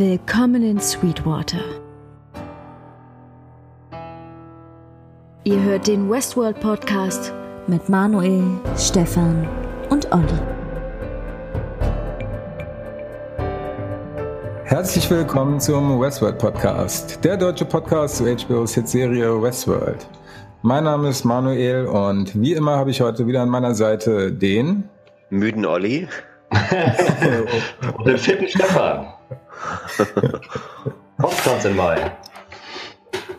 Willkommen in Sweetwater. Ihr hört den Westworld Podcast mit Manuel, Stefan und Olli. Herzlich willkommen zum Westworld Podcast, der deutsche Podcast zu HBO's Hitserie Westworld. Mein Name ist Manuel und wie immer habe ich heute wieder an meiner Seite den müden Olli und den fitten Stefan. Hochstands in Mai.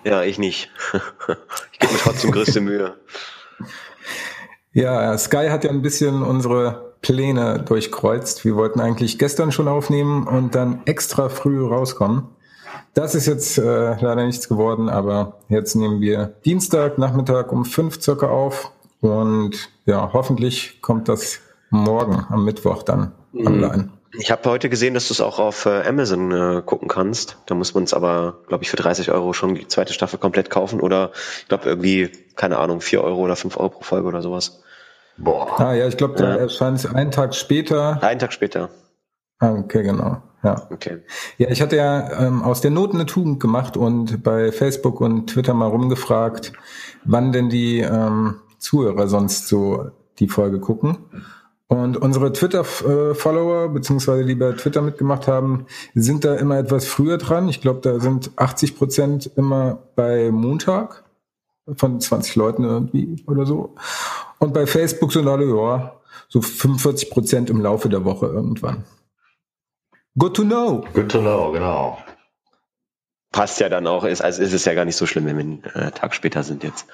Ja, ich nicht. Ich gebe mir trotzdem größte Mühe. Ja, Sky hat ja ein bisschen unsere Pläne durchkreuzt. Wir wollten eigentlich gestern schon aufnehmen und dann extra früh rauskommen. Das ist jetzt äh, leider nichts geworden, aber jetzt nehmen wir Dienstag Nachmittag um fünf circa auf und ja, hoffentlich kommt das morgen am Mittwoch dann mhm. online. Ich habe heute gesehen, dass du es auch auf äh, Amazon äh, gucken kannst. Da muss man es aber, glaube ich, für 30 Euro schon die zweite Staffel komplett kaufen oder ich glaube irgendwie, keine Ahnung, 4 Euro oder 5 Euro pro Folge oder sowas. Boah. Ah ja, ich glaube, da ja. erscheint es einen Tag später. Einen Tag später. Ah, okay, genau. Ja. Okay. Ja, ich hatte ja ähm, aus der Not eine Tugend gemacht und bei Facebook und Twitter mal rumgefragt, wann denn die ähm, Zuhörer sonst so die Folge gucken. Und unsere Twitter-Follower, beziehungsweise die bei Twitter mitgemacht haben, sind da immer etwas früher dran. Ich glaube, da sind 80 Prozent immer bei Montag von 20 Leuten irgendwie oder so. Und bei Facebook sind alle, ja, so 45 Prozent im Laufe der Woche irgendwann. Good to know. Good to know, genau. Passt ja dann auch, ist, also ist es ja gar nicht so schlimm, wenn wir einen äh, Tag später sind jetzt.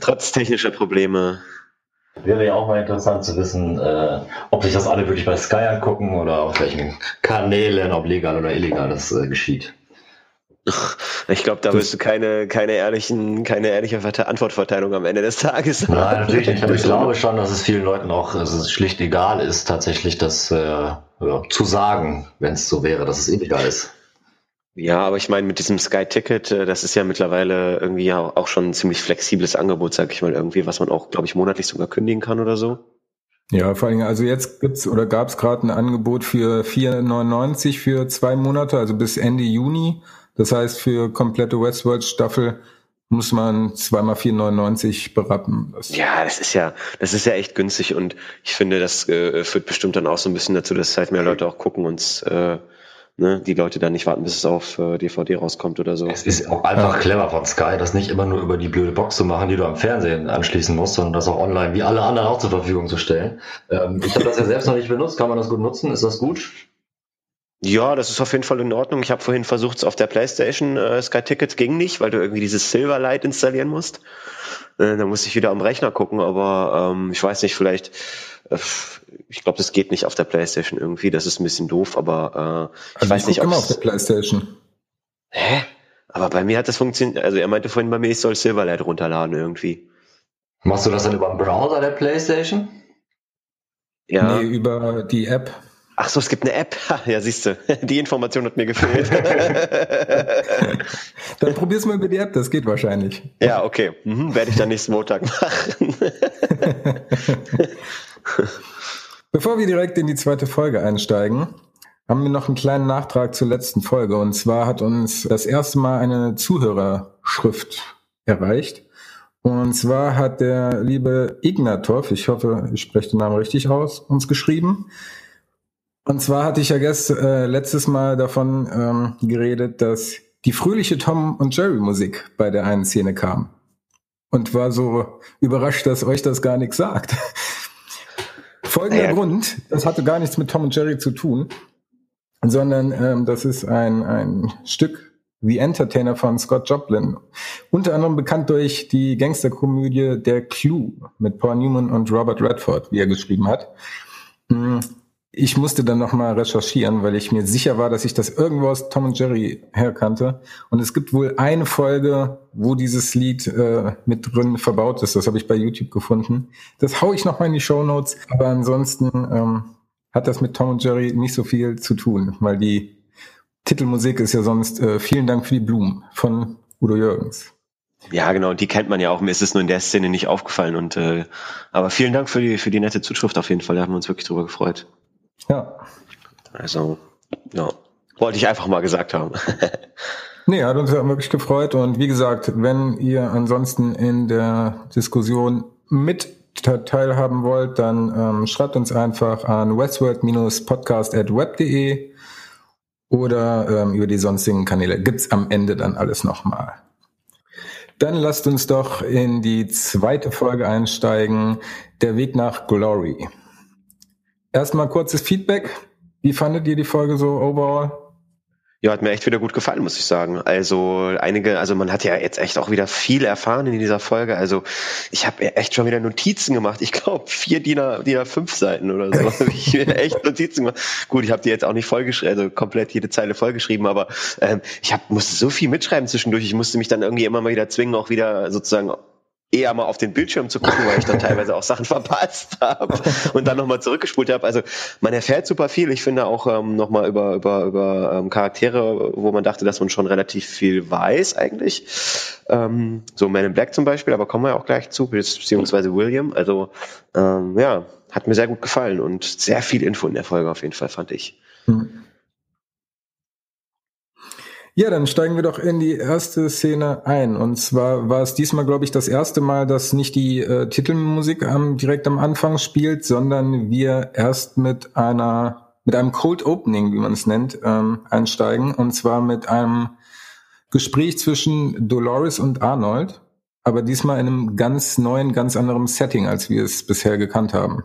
Trotz technischer Probleme. Wäre ja auch mal interessant zu wissen, äh, ob sich das alle wirklich bei Sky angucken oder auf welchen Kanälen, ob legal oder illegal das äh, geschieht. Ich glaube, da wirst du keine, keine ehrlichen, keine ehrliche Antwortverteilung am Ende des Tages haben. Nein, natürlich nicht. Aber ich glaube schon, dass es vielen Leuten auch dass es schlicht egal ist, tatsächlich das äh, ja, zu sagen, wenn es so wäre, dass es illegal ist. Ja, aber ich meine, mit diesem Sky-Ticket, äh, das ist ja mittlerweile irgendwie auch schon ein ziemlich flexibles Angebot, sag ich mal, irgendwie, was man auch, glaube ich, monatlich sogar kündigen kann oder so. Ja, vor allem, also jetzt gibt's oder gab's gerade ein Angebot für 4,99 für zwei Monate, also bis Ende Juni. Das heißt, für komplette Westworld-Staffel muss man zweimal 4,99 berappen. Das ja, das ist ja, das ist ja echt günstig und ich finde, das äh, führt bestimmt dann auch so ein bisschen dazu, dass halt mehr Leute auch gucken und äh, ne, die Leute dann nicht warten, bis es auf äh, DVD rauskommt oder so. Es ist auch einfach clever von Sky, das nicht immer nur über die blöde Box zu machen, die du am Fernsehen anschließen musst, sondern das auch online wie alle anderen auch zur Verfügung zu stellen. Ähm, ich habe das ja selbst noch nicht benutzt. Kann man das gut nutzen? Ist das gut? Ja, das ist auf jeden Fall in Ordnung. Ich habe vorhin versucht, es auf der PlayStation äh, Sky Tickets ging nicht, weil du irgendwie dieses Silverlight installieren musst. Äh, da musste ich wieder am Rechner gucken, aber ähm, ich weiß nicht, vielleicht, ich glaube, das geht nicht auf der PlayStation irgendwie. Das ist ein bisschen doof, aber äh, ich also weiß ich nicht, ob immer auf der PlayStation. Hä? Aber bei mir hat das funktioniert. Also er meinte vorhin bei mir, ich soll Silverlight runterladen irgendwie. Machst du das dann über den Browser der PlayStation? Ja. Nee, über die App. Ach so, es gibt eine App. Ja, siehst du, die Information hat mir gefehlt. dann probier's mal über die App, das geht wahrscheinlich. Ja, okay. Mhm, werde ich dann nächsten Montag machen. Bevor wir direkt in die zweite Folge einsteigen, haben wir noch einen kleinen Nachtrag zur letzten Folge. Und zwar hat uns das erste Mal eine Zuhörerschrift erreicht. Und zwar hat der liebe Ignatov, ich hoffe, ich spreche den Namen richtig aus, uns geschrieben. Und zwar hatte ich ja gest, äh, letztes Mal davon ähm, geredet, dass die fröhliche Tom und Jerry Musik bei der einen Szene kam. Und war so überrascht, dass euch das gar nichts sagt. Folgender ja. Grund, das hatte gar nichts mit Tom und Jerry zu tun, sondern ähm, das ist ein, ein Stück The Entertainer von Scott Joplin. Unter anderem bekannt durch die Gangsterkomödie Der Clue mit Paul Newman und Robert Redford, wie er geschrieben hat. Ich musste dann nochmal recherchieren, weil ich mir sicher war, dass ich das irgendwo aus Tom und Jerry herkannte. Und es gibt wohl eine Folge, wo dieses Lied äh, mit drin verbaut ist. Das habe ich bei YouTube gefunden. Das hau ich nochmal in die Show Notes. Aber ansonsten ähm, hat das mit Tom und Jerry nicht so viel zu tun, weil die Titelmusik ist ja sonst äh, Vielen Dank für die Blumen von Udo Jürgens. Ja, genau, die kennt man ja auch. Mir ist es nur in der Szene nicht aufgefallen. Und äh, aber vielen Dank für die für die nette Zuschrift auf jeden Fall. Da haben wir uns wirklich drüber gefreut. Ja. Also, ja. Wollte ich einfach mal gesagt haben. nee, hat uns ja wirklich gefreut. Und wie gesagt, wenn ihr ansonsten in der Diskussion mit teilhaben wollt, dann ähm, schreibt uns einfach an westworld-podcast.web.de oder ähm, über die sonstigen Kanäle. Gibt's am Ende dann alles nochmal. Dann lasst uns doch in die zweite Folge einsteigen. Der Weg nach Glory. Erstmal kurzes Feedback. Wie fandet ihr die Folge so overall? Ja, hat mir echt wieder gut gefallen, muss ich sagen. Also einige, also man hat ja jetzt echt auch wieder viel erfahren in dieser Folge. Also ich habe echt schon wieder Notizen gemacht. Ich glaube vier DIN A, 5 Seiten oder so. ich mir echt Notizen gemacht. Gut, ich habe die jetzt auch nicht vollgeschrieben, also komplett jede Zeile vollgeschrieben, aber ähm, ich hab, musste so viel mitschreiben zwischendurch. Ich musste mich dann irgendwie immer mal wieder zwingen, auch wieder sozusagen eher mal auf den Bildschirm zu gucken, weil ich dann teilweise auch Sachen verpasst habe und dann nochmal zurückgespult habe. Also man erfährt super viel. Ich finde auch ähm, nochmal über, über, über ähm, Charaktere, wo man dachte, dass man schon relativ viel weiß eigentlich. Ähm, so Man in Black zum Beispiel, aber kommen wir auch gleich zu, beziehungsweise William. Also ähm, ja, hat mir sehr gut gefallen und sehr viel Info in der Folge auf jeden Fall, fand ich. Hm. Ja, dann steigen wir doch in die erste Szene ein. Und zwar war es diesmal, glaube ich, das erste Mal, dass nicht die äh, Titelmusik am, direkt am Anfang spielt, sondern wir erst mit einer, mit einem Cold Opening, wie man es nennt, ähm, einsteigen. Und zwar mit einem Gespräch zwischen Dolores und Arnold, aber diesmal in einem ganz neuen, ganz anderen Setting, als wir es bisher gekannt haben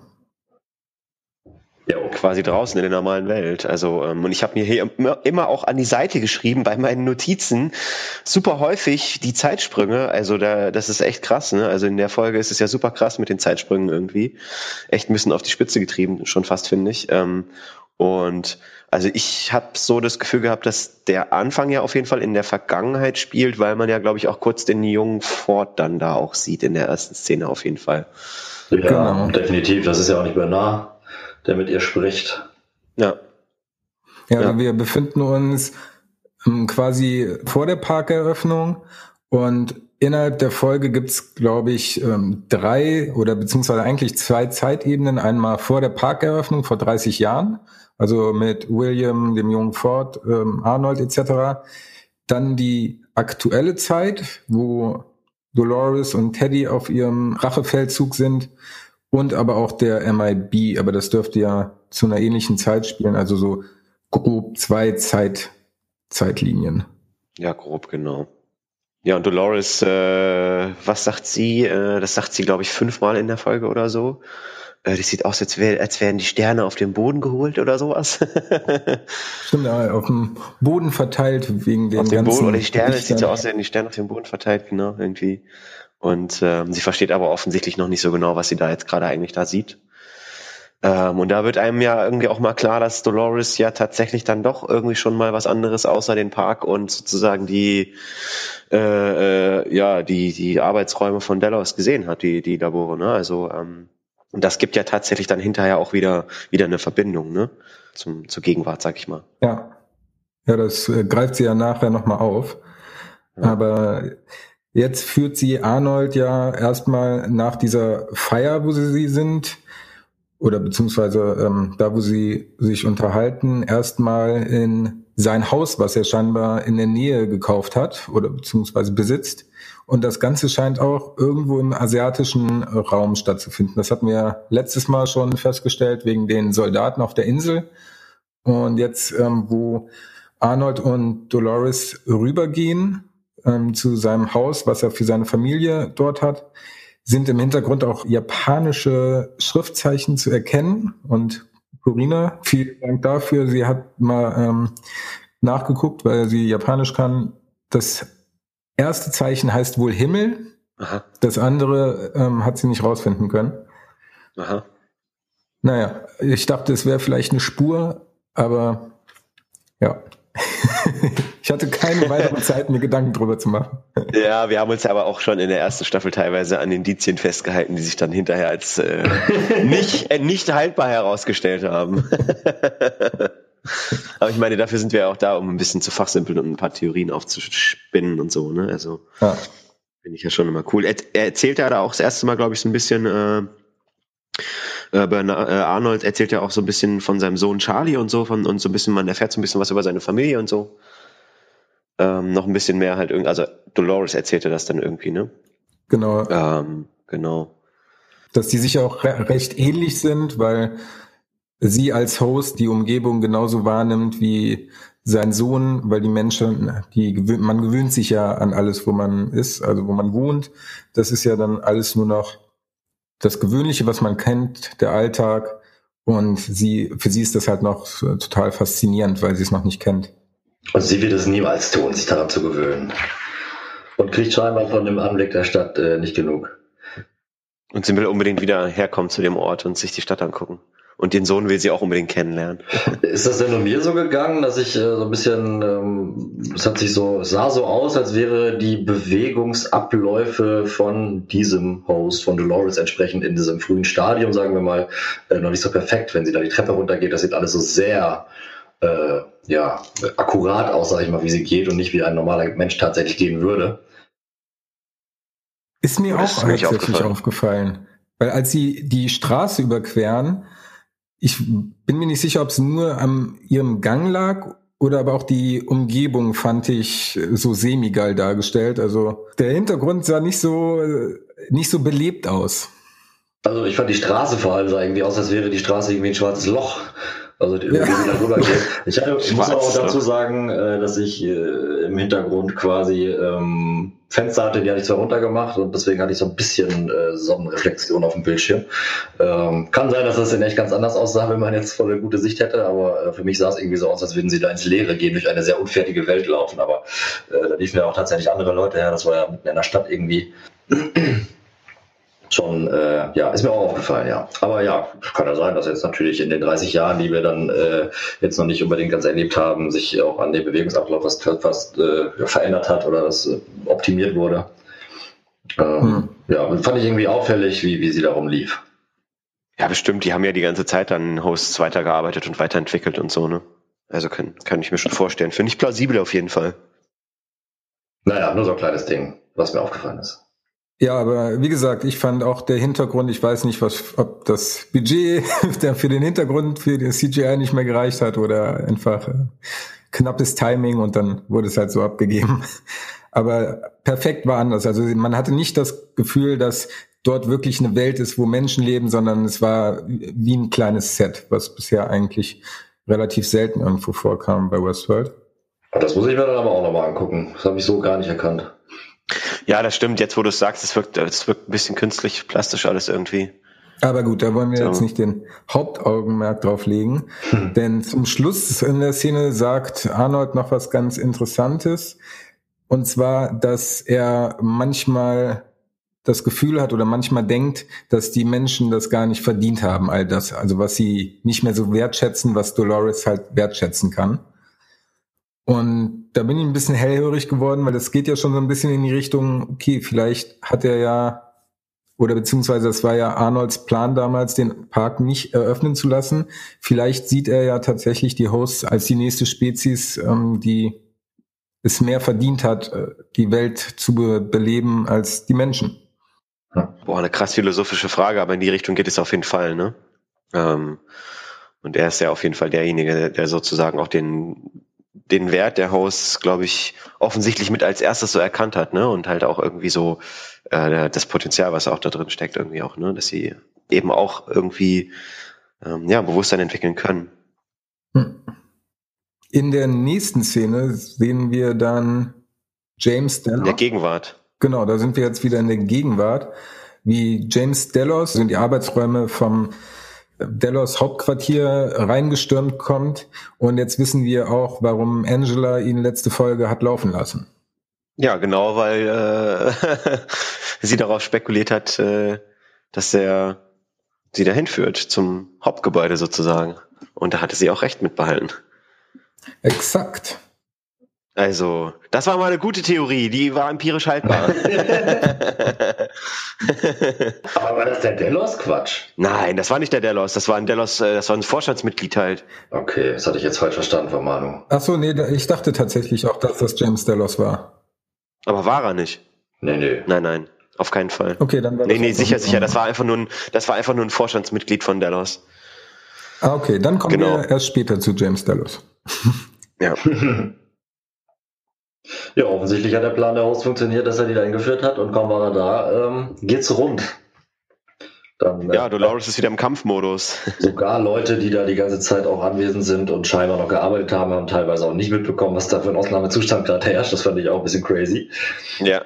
quasi draußen in der normalen Welt. Also ähm, und ich habe mir hier immer, immer auch an die Seite geschrieben bei meinen Notizen super häufig die Zeitsprünge. Also da das ist echt krass. Ne? Also in der Folge ist es ja super krass mit den Zeitsprüngen irgendwie. Echt ein bisschen auf die Spitze getrieben, schon fast finde ich. Ähm, und also ich habe so das Gefühl gehabt, dass der Anfang ja auf jeden Fall in der Vergangenheit spielt, weil man ja, glaube ich, auch kurz den jungen Ford dann da auch sieht in der ersten Szene auf jeden Fall. Ja, genau. definitiv. Das ist ja auch nicht mehr nah der mit ihr spricht. Ja. Ja, ja. wir befinden uns ähm, quasi vor der Parkeröffnung und innerhalb der Folge gibt's, glaube ich, ähm, drei oder beziehungsweise eigentlich zwei Zeitebenen. Einmal vor der Parkeröffnung vor 30 Jahren, also mit William, dem jungen Ford, ähm, Arnold etc. Dann die aktuelle Zeit, wo Dolores und Teddy auf ihrem Rachefeldzug sind und aber auch der MIB, aber das dürfte ja zu einer ähnlichen Zeit spielen, also so grob zwei Zeit, Zeitlinien. Ja, grob, genau. Ja, und Dolores, äh, was sagt sie? Äh, das sagt sie, glaube ich, fünfmal in der Folge oder so. Äh, das sieht aus, als, wär, als wären die Sterne auf dem Boden geholt oder sowas. Stimmt, ja, auf dem Boden verteilt wegen den auf dem Boden oder die Sterne, es sieht so aus, als wären die Sterne auf dem Boden verteilt, genau, irgendwie. Und ähm, sie versteht aber offensichtlich noch nicht so genau, was sie da jetzt gerade eigentlich da sieht. Ähm, und da wird einem ja irgendwie auch mal klar, dass Dolores ja tatsächlich dann doch irgendwie schon mal was anderes außer den Park und sozusagen die äh, äh, ja die die Arbeitsräume von Delos gesehen hat, die die Labore. Ne? Also ähm, und das gibt ja tatsächlich dann hinterher auch wieder wieder eine Verbindung, ne? Zum zur Gegenwart, sag ich mal. Ja, ja, das äh, greift sie ja nachher noch mal auf. Ja. Aber Jetzt führt sie Arnold ja erstmal nach dieser Feier, wo sie, sie sind, oder beziehungsweise ähm, da, wo sie sich unterhalten, erstmal in sein Haus, was er scheinbar in der Nähe gekauft hat oder beziehungsweise besitzt. Und das Ganze scheint auch irgendwo im asiatischen Raum stattzufinden. Das hatten wir letztes Mal schon festgestellt wegen den Soldaten auf der Insel. Und jetzt, ähm, wo Arnold und Dolores rübergehen, ähm, zu seinem Haus, was er für seine Familie dort hat, sind im Hintergrund auch japanische Schriftzeichen zu erkennen. Und Corina, vielen Dank dafür. Sie hat mal ähm, nachgeguckt, weil sie Japanisch kann. Das erste Zeichen heißt wohl Himmel. Aha. Das andere ähm, hat sie nicht rausfinden können. Aha. Naja, ich dachte, es wäre vielleicht eine Spur, aber ja. ich hatte keine weitere Zeit, mir Gedanken drüber zu machen. Ja, wir haben uns aber auch schon in der ersten Staffel teilweise an Indizien festgehalten, die sich dann hinterher als äh, nicht, äh, nicht haltbar herausgestellt haben. aber ich meine, dafür sind wir auch da, um ein bisschen zu fachsimpeln und ein paar Theorien aufzuspinnen und so. Ne? Also ja. finde ich ja schon immer cool. Er, er erzählt ja da auch das erste Mal, glaube ich, so ein bisschen äh, äh, Bernard, äh, Arnold erzählt ja auch so ein bisschen von seinem Sohn Charlie und so von, und so ein bisschen, man erfährt so ein bisschen was über seine Familie und so. Ähm, noch ein bisschen mehr halt irgendwie, also Dolores erzählte das dann irgendwie, ne? Genau. Ähm, genau. Dass die sich auch re recht ähnlich sind, weil sie als Host die Umgebung genauso wahrnimmt wie sein Sohn, weil die Menschen, die man gewöhnt sich ja an alles, wo man ist, also wo man wohnt. Das ist ja dann alles nur noch das Gewöhnliche, was man kennt, der Alltag. Und sie, für sie ist das halt noch total faszinierend, weil sie es noch nicht kennt. Und sie wird es niemals tun, sich daran zu gewöhnen. Und kriegt scheinbar von dem Anblick der Stadt äh, nicht genug. Und sie will unbedingt wieder herkommen zu dem Ort und sich die Stadt angucken. Und den Sohn will sie auch unbedingt kennenlernen. Ist das denn nur mir so gegangen, dass ich äh, so ein bisschen, ähm, es hat sich so, es sah so aus, als wäre die Bewegungsabläufe von diesem Host, von Dolores entsprechend in diesem frühen Stadium, sagen wir mal, äh, noch nicht so perfekt, wenn sie da die Treppe runtergeht. Das sieht alles so sehr äh, ja, akkurat aus, sag ich mal, wie sie geht und nicht wie ein normaler Mensch tatsächlich gehen würde. Ist mir auch tatsächlich aufgefallen. aufgefallen. Weil als sie die Straße überqueren, ich bin mir nicht sicher, ob es nur an ihrem Gang lag oder aber auch die Umgebung fand ich so semi-geil dargestellt. Also der Hintergrund sah nicht so, nicht so belebt aus. Also ich fand die Straße vor allem sah irgendwie aus, als wäre die Straße irgendwie ein schwarzes Loch. Also die, ja. die darüber geht. Ich, hatte, ich muss auch dazu sagen, äh, dass ich äh, im Hintergrund quasi ähm, Fenster hatte, die hatte ich zwar runtergemacht und deswegen hatte ich so ein bisschen äh, Sonnenreflexion auf dem Bildschirm. Ähm, kann sein, dass das in echt ganz anders aussah, wenn man jetzt voll eine gute Sicht hätte, aber äh, für mich sah es irgendwie so aus, als würden sie da ins Leere gehen, durch eine sehr unfertige Welt laufen. Aber äh, da liefen ja auch tatsächlich andere Leute her, das war ja mitten in der Stadt irgendwie schon, äh, ja, ist mir auch aufgefallen, ja. Aber ja, kann ja sein, dass jetzt natürlich in den 30 Jahren, die wir dann äh, jetzt noch nicht unbedingt ganz erlebt haben, sich auch an dem Bewegungsablauf was fast äh, verändert hat oder das äh, optimiert wurde. Ähm, hm. Ja, fand ich irgendwie auffällig, wie, wie sie darum lief. Ja, bestimmt. Die haben ja die ganze Zeit an Hosts weitergearbeitet und weiterentwickelt und so, ne? Also kann, kann ich mir schon vorstellen. Finde ich plausibel auf jeden Fall. Naja, nur so ein kleines Ding, was mir aufgefallen ist. Ja, aber wie gesagt, ich fand auch der Hintergrund, ich weiß nicht, was, ob das Budget für den Hintergrund für den CGI nicht mehr gereicht hat oder einfach äh, knappes Timing und dann wurde es halt so abgegeben. Aber perfekt war anders. Also man hatte nicht das Gefühl, dass dort wirklich eine Welt ist, wo Menschen leben, sondern es war wie ein kleines Set, was bisher eigentlich relativ selten irgendwo vorkam bei Westworld. Das muss ich mir dann aber auch nochmal angucken. Das habe ich so gar nicht erkannt. Ja, das stimmt. Jetzt, wo du es sagst, es wirkt, es wirkt ein bisschen künstlich, plastisch alles irgendwie. Aber gut, da wollen wir so. jetzt nicht den Hauptaugenmerk drauf legen. Hm. Denn zum Schluss in der Szene sagt Arnold noch was ganz Interessantes. Und zwar, dass er manchmal das Gefühl hat oder manchmal denkt, dass die Menschen das gar nicht verdient haben, all das. Also was sie nicht mehr so wertschätzen, was Dolores halt wertschätzen kann. Und da bin ich ein bisschen hellhörig geworden, weil das geht ja schon so ein bisschen in die Richtung, okay, vielleicht hat er ja, oder beziehungsweise das war ja Arnolds Plan damals, den Park nicht eröffnen zu lassen. Vielleicht sieht er ja tatsächlich die Hosts als die nächste Spezies, ähm, die es mehr verdient hat, äh, die Welt zu be beleben als die Menschen. Boah, eine krass philosophische Frage, aber in die Richtung geht es auf jeden Fall, ne? Ähm, und er ist ja auf jeden Fall derjenige, der sozusagen auch den den Wert der Hosts, glaube ich, offensichtlich mit als erstes so erkannt hat, ne? Und halt auch irgendwie so äh, das Potenzial, was auch da drin steckt, irgendwie auch, ne? Dass sie eben auch irgendwie ähm, ja, Bewusstsein entwickeln können. Hm. In der nächsten Szene sehen wir dann James Delos. In der Gegenwart. Genau, da sind wir jetzt wieder in der Gegenwart, wie James Delos sind die Arbeitsräume vom Delos Hauptquartier reingestürmt kommt. Und jetzt wissen wir auch, warum Angela ihn letzte Folge hat laufen lassen. Ja, genau, weil äh, sie darauf spekuliert hat, äh, dass er sie dahin führt zum Hauptgebäude sozusagen. Und da hatte sie auch recht mitbehalten. Exakt. Also, das war mal eine gute Theorie, die war empirisch haltbar. Aber war das der Delos Quatsch? Nein, das war nicht der Delos, das war ein Delos, äh, das war ein Vorstandsmitglied halt. Okay, das hatte ich jetzt falsch verstanden von Manu. Ach so, nee, ich dachte tatsächlich auch, dass das James Delos war. Aber war er nicht? Nee, nee. Nein, nein. auf keinen Fall. Okay, dann war Nee, nee, sicher, sicher. Das war einfach nur ein, das war einfach nur ein Vorstandsmitglied von Delos. Ah, okay, dann kommen genau. wir erst später zu James Delos. ja. Ja, offensichtlich hat der Plan der Host funktioniert, dass er die da eingeführt hat und kaum war er da, ähm, geht's rund. Dann, äh, ja, Dolores ist wieder im Kampfmodus. Sogar Leute, die da die ganze Zeit auch anwesend sind und scheinbar noch gearbeitet haben, haben teilweise auch nicht mitbekommen, was da für ein Ausnahmezustand gerade herrscht. Das fand ich auch ein bisschen crazy. Ja.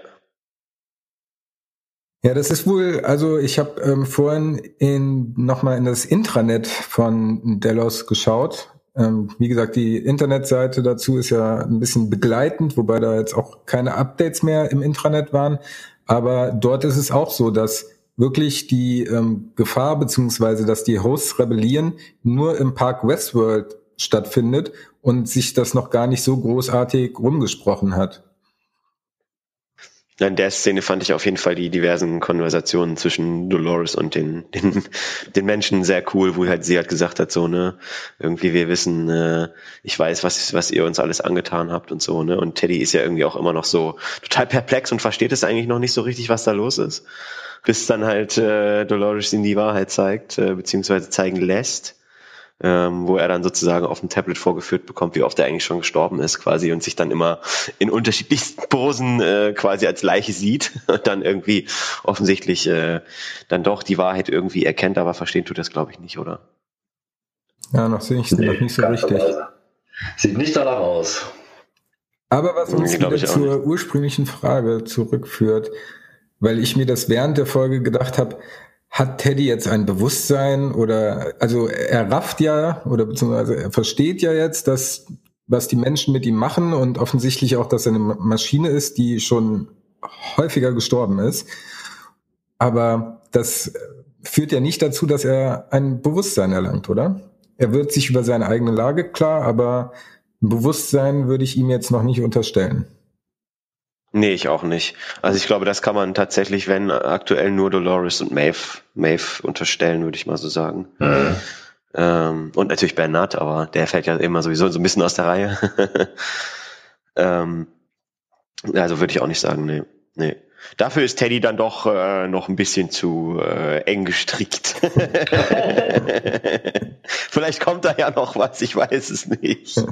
Ja, das ist wohl, also ich habe ähm, vorhin in, nochmal in das Intranet von Delos geschaut. Ähm, wie gesagt, die Internetseite dazu ist ja ein bisschen begleitend, wobei da jetzt auch keine Updates mehr im Intranet waren. Aber dort ist es auch so, dass wirklich die ähm, Gefahr beziehungsweise dass die Hosts rebellieren nur im Park Westworld stattfindet und sich das noch gar nicht so großartig rumgesprochen hat. In der Szene fand ich auf jeden Fall die diversen Konversationen zwischen Dolores und den, den, den Menschen sehr cool, wo halt sie halt gesagt hat, so, ne, irgendwie wir wissen, äh, ich weiß, was, was ihr uns alles angetan habt und so, ne, und Teddy ist ja irgendwie auch immer noch so total perplex und versteht es eigentlich noch nicht so richtig, was da los ist bis dann halt äh, Dolores ihm die Wahrheit zeigt, äh, beziehungsweise zeigen lässt, ähm, wo er dann sozusagen auf dem Tablet vorgeführt bekommt, wie oft er eigentlich schon gestorben ist quasi und sich dann immer in unterschiedlichsten Posen äh, quasi als Leiche sieht und dann irgendwie offensichtlich äh, dann doch die Wahrheit irgendwie erkennt, aber verstehen tut das glaube ich nicht, oder? Ja, noch sehe ich nee, noch nicht so richtig. Sieht nicht danach aus. Aber was uns wieder zur nicht. ursprünglichen Frage zurückführt, weil ich mir das während der Folge gedacht habe, hat Teddy jetzt ein Bewusstsein oder also er rafft ja oder beziehungsweise er versteht ja jetzt, dass was die Menschen mit ihm machen und offensichtlich auch, dass er eine Maschine ist, die schon häufiger gestorben ist. Aber das führt ja nicht dazu, dass er ein Bewusstsein erlangt, oder? Er wird sich über seine eigene Lage klar, aber ein Bewusstsein würde ich ihm jetzt noch nicht unterstellen. Nee, ich auch nicht. Also ich glaube, das kann man tatsächlich, wenn aktuell nur Dolores und Maeve, Maeve unterstellen, würde ich mal so sagen. Mhm. Ähm, und natürlich Bernard, aber der fällt ja immer sowieso so ein bisschen aus der Reihe. ähm, also würde ich auch nicht sagen, nee. nee. Dafür ist Teddy dann doch äh, noch ein bisschen zu äh, eng gestrickt. Vielleicht kommt da ja noch was, ich weiß es nicht.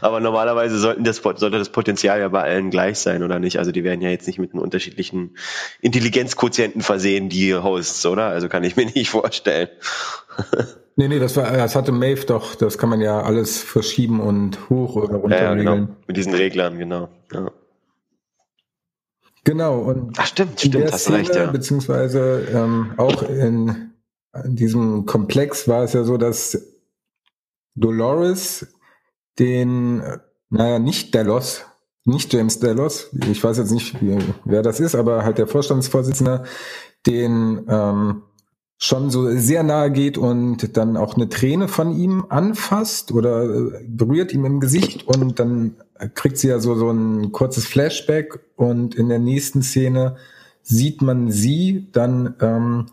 Aber normalerweise sollten das, sollte das Potenzial ja bei allen gleich sein, oder nicht? Also die werden ja jetzt nicht mit einem unterschiedlichen Intelligenzquotienten versehen, die Hosts, oder? Also kann ich mir nicht vorstellen. Nee, nee, das war, das hatte Maeve doch, das kann man ja alles verschieben und hoch oder runter ja, ja, genau. Mit diesen Reglern, genau. Ja. Genau, und Ach, stimmt, stimmt, in der Szene, recht, ja. beziehungsweise ähm, auch in, in diesem Komplex war es ja so, dass Dolores den, naja, nicht Delos, nicht James Delos, ich weiß jetzt nicht, wer das ist, aber halt der Vorstandsvorsitzende, den ähm, schon so sehr nahe geht und dann auch eine Träne von ihm anfasst oder äh, berührt ihm im Gesicht und dann kriegt sie ja so, so ein kurzes Flashback und in der nächsten Szene sieht man sie dann, ähm,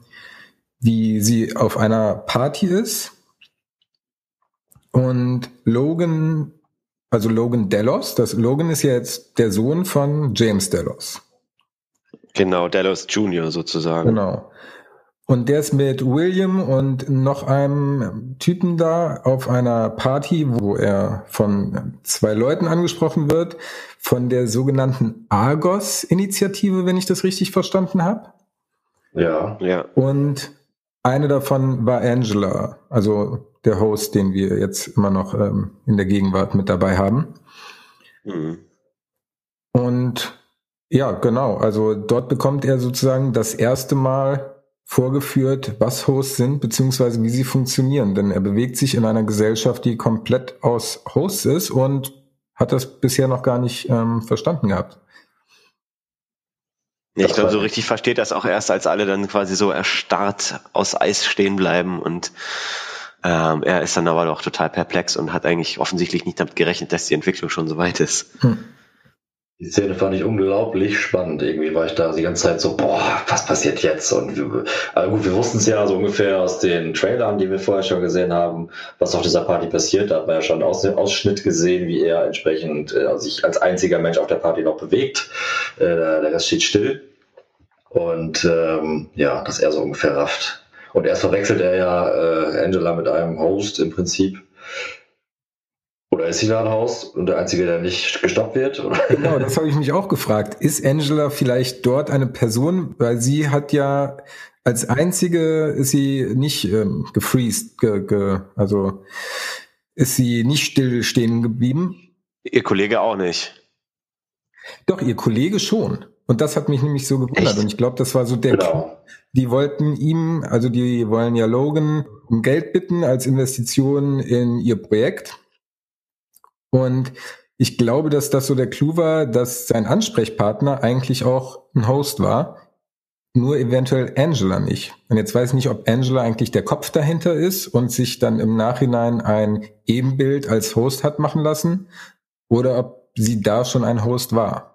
wie sie auf einer Party ist und Logan, also Logan Delos, das Logan ist ja jetzt der Sohn von James Delos. Genau, Delos Jr. sozusagen. Genau. Und der ist mit William und noch einem Typen da auf einer Party, wo er von zwei Leuten angesprochen wird, von der sogenannten Argos-Initiative, wenn ich das richtig verstanden habe. Ja, ja. Und eine davon war Angela, also der Host, den wir jetzt immer noch ähm, in der Gegenwart mit dabei haben. Mhm. Und ja, genau, also dort bekommt er sozusagen das erste Mal vorgeführt, was Hosts sind, beziehungsweise wie sie funktionieren. Denn er bewegt sich in einer Gesellschaft, die komplett aus Hosts ist und hat das bisher noch gar nicht ähm, verstanden gehabt. Ja, ich glaube, so richtig versteht das auch erst, als alle dann quasi so erstarrt aus Eis stehen bleiben und ähm, er ist dann aber doch total perplex und hat eigentlich offensichtlich nicht damit gerechnet, dass die Entwicklung schon so weit ist. Hm. Die Szene fand ich unglaublich spannend. Irgendwie war ich da die ganze Zeit so, boah, was passiert jetzt? Und wir, also gut, wir wussten es ja so ungefähr aus den Trailern, die wir vorher schon gesehen haben, was auf dieser Party passiert. Da hat man ja schon aus dem Ausschnitt gesehen, wie er entsprechend äh, sich als einziger Mensch auf der Party noch bewegt. Äh, der Rest steht still. Und ähm, ja, dass er so ungefähr rafft. Und erst verwechselt er ja äh, Angela mit einem Host im Prinzip. Oder ist sie da ein Host und der Einzige, der nicht gestoppt wird? Genau, das habe ich mich auch gefragt. Ist Angela vielleicht dort eine Person, weil sie hat ja als einzige ist sie nicht ähm, gefreezed, ge, ge, also ist sie nicht still stehen geblieben. Ihr Kollege auch nicht. Doch, ihr Kollege schon. Und das hat mich nämlich so gewundert. Echt? Und ich glaube, das war so der, genau. die wollten ihm, also die wollen ja Logan um Geld bitten als Investition in ihr Projekt. Und ich glaube, dass das so der Clou war, dass sein Ansprechpartner eigentlich auch ein Host war, nur eventuell Angela nicht. Und jetzt weiß ich nicht, ob Angela eigentlich der Kopf dahinter ist und sich dann im Nachhinein ein Ebenbild als Host hat machen lassen oder ob sie da schon ein Host war.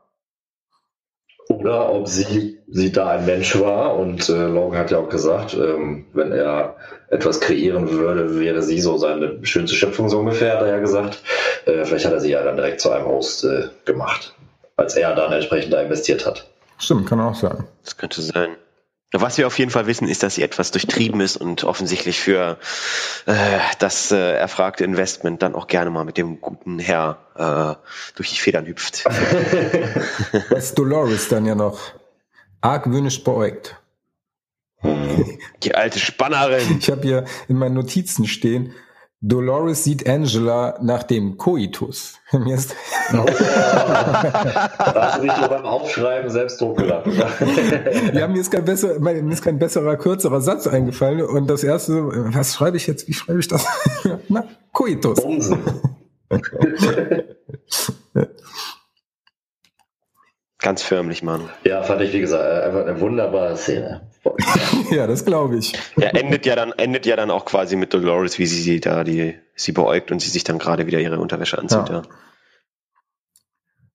Oder ob sie, sie da ein Mensch war und äh, Logan hat ja auch gesagt, ähm, wenn er etwas kreieren würde, wäre sie so seine schönste Schöpfung so ungefähr, hat er ja gesagt. Äh, vielleicht hat er sie ja dann direkt zu einem Host äh, gemacht, als er dann entsprechend da investiert hat. Stimmt, kann auch sein. Das könnte sein. Was wir auf jeden Fall wissen, ist, dass sie etwas durchtrieben ist und offensichtlich für äh, das äh, erfragte Investment dann auch gerne mal mit dem guten Herr äh, durch die Federn hüpft. Was Dolores dann ja noch argwöhnisch beäugt. Die alte Spannerin. Ich habe hier in meinen Notizen stehen, Dolores sieht Angela nach dem Koitus. Mir ist oh. da hast du dich beim Aufschreiben selbst hochgeladen. ja, mir ist kein besser, mir ist kein besserer, kürzerer Satz eingefallen. Und das erste, was schreibe ich jetzt? Wie schreibe ich das? Na, Koitus. Ganz förmlich, Mann. Ja, fand ich, wie gesagt, einfach eine wunderbare Szene. ja, das glaube ich. Ja, endet ja dann, endet ja dann auch quasi mit Dolores, wie sie, sie da die, sie beäugt und sie sich dann gerade wieder ihre Unterwäsche anzieht, ja. ja.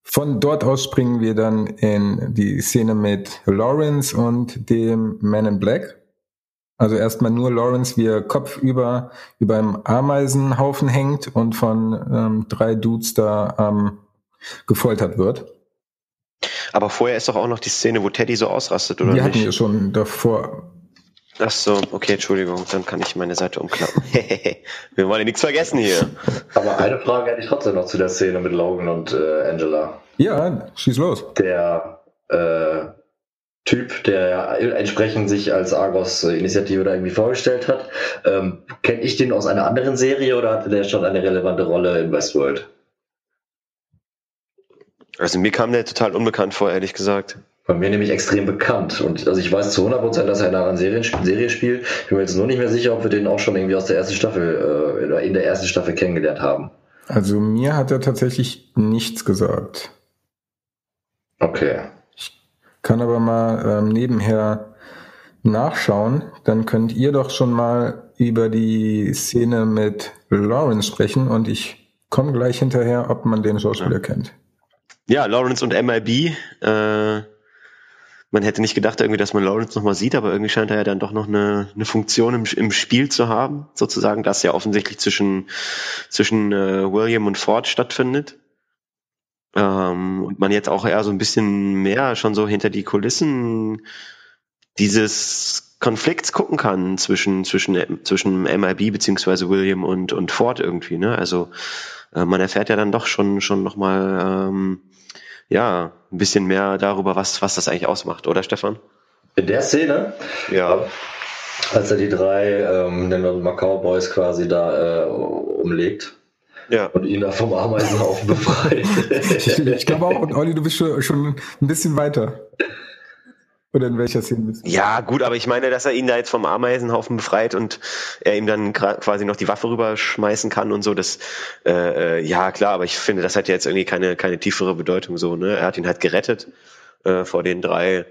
Von dort aus springen wir dann in die Szene mit Lawrence und dem Man in Black. Also erstmal nur Lawrence, wie er kopfüber über einem Ameisenhaufen hängt und von ähm, drei Dudes da ähm, gefoltert wird. Aber vorher ist doch auch noch die Szene, wo Teddy so ausrastet, oder die nicht? Hatten wir schon davor. Ach so, okay, Entschuldigung, dann kann ich meine Seite umklappen. wir wollen ja nichts vergessen hier. Aber eine Frage hätte ich trotzdem noch zu der Szene mit Logan und äh, Angela. Ja, schieß los. Der äh, Typ, der entsprechend sich als Argos-Initiative da irgendwie vorgestellt hat, ähm, kenne ich den aus einer anderen Serie oder hatte der schon eine relevante Rolle in Westworld? Also mir kam der total unbekannt vor, ehrlich gesagt. Bei mir nämlich extrem bekannt. Und also ich weiß zu 100%, dass er in einer Serie, Serie spielt. Ich bin mir jetzt nur nicht mehr sicher, ob wir den auch schon irgendwie aus der ersten Staffel, äh, in der ersten Staffel kennengelernt haben. Also mir hat er tatsächlich nichts gesagt. Okay. Ich kann aber mal ähm, nebenher nachschauen. Dann könnt ihr doch schon mal über die Szene mit Lawrence sprechen und ich komme gleich hinterher, ob man den Schauspieler ja. kennt. Ja, Lawrence und MIB. Äh, man hätte nicht gedacht, irgendwie, dass man Lawrence nochmal sieht, aber irgendwie scheint er ja dann doch noch eine, eine Funktion im, im Spiel zu haben, sozusagen, das ja offensichtlich zwischen, zwischen äh, William und Ford stattfindet. Ähm, und man jetzt auch eher so ein bisschen mehr schon so hinter die Kulissen dieses Konflikts gucken kann zwischen, zwischen, zwischen MIB beziehungsweise William und, und Ford irgendwie, ne? Also äh, man erfährt ja dann doch schon, schon nochmal ähm, ja, ein bisschen mehr darüber, was, was das eigentlich ausmacht, oder Stefan? In der Szene? Ja. Als er die drei, ähm, nennen wir mal Cowboys quasi da äh, umlegt. Ja. Und ihn da vom Ameisenhaufen befreit. ich, ich glaube auch, und Olli, du bist schon, schon ein bisschen weiter. Oder in welcher Szene? Ja, gut, aber ich meine, dass er ihn da jetzt vom Ameisenhaufen befreit und er ihm dann quasi noch die Waffe rüberschmeißen kann und so, das, äh, äh, ja, klar, aber ich finde, das hat ja jetzt irgendwie keine, keine tiefere Bedeutung so, ne? Er hat ihn halt gerettet äh, vor den drei,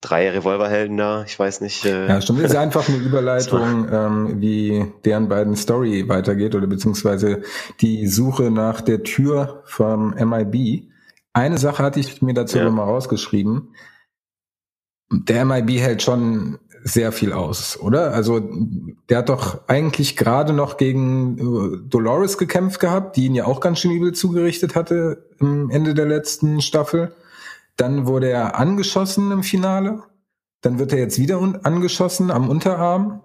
drei Revolverhelden da, ich weiß nicht. Äh, ja, stimmt, das ist einfach eine Überleitung, ähm, wie deren beiden Story weitergeht oder beziehungsweise die Suche nach der Tür vom MIB. Eine Sache hatte ich mir dazu ja. mal rausgeschrieben der MIB hält schon sehr viel aus, oder? Also der hat doch eigentlich gerade noch gegen äh, Dolores gekämpft gehabt, die ihn ja auch ganz schön übel zugerichtet hatte am Ende der letzten Staffel. Dann wurde er angeschossen im Finale Dann wird er jetzt wieder angeschossen am Unterarm.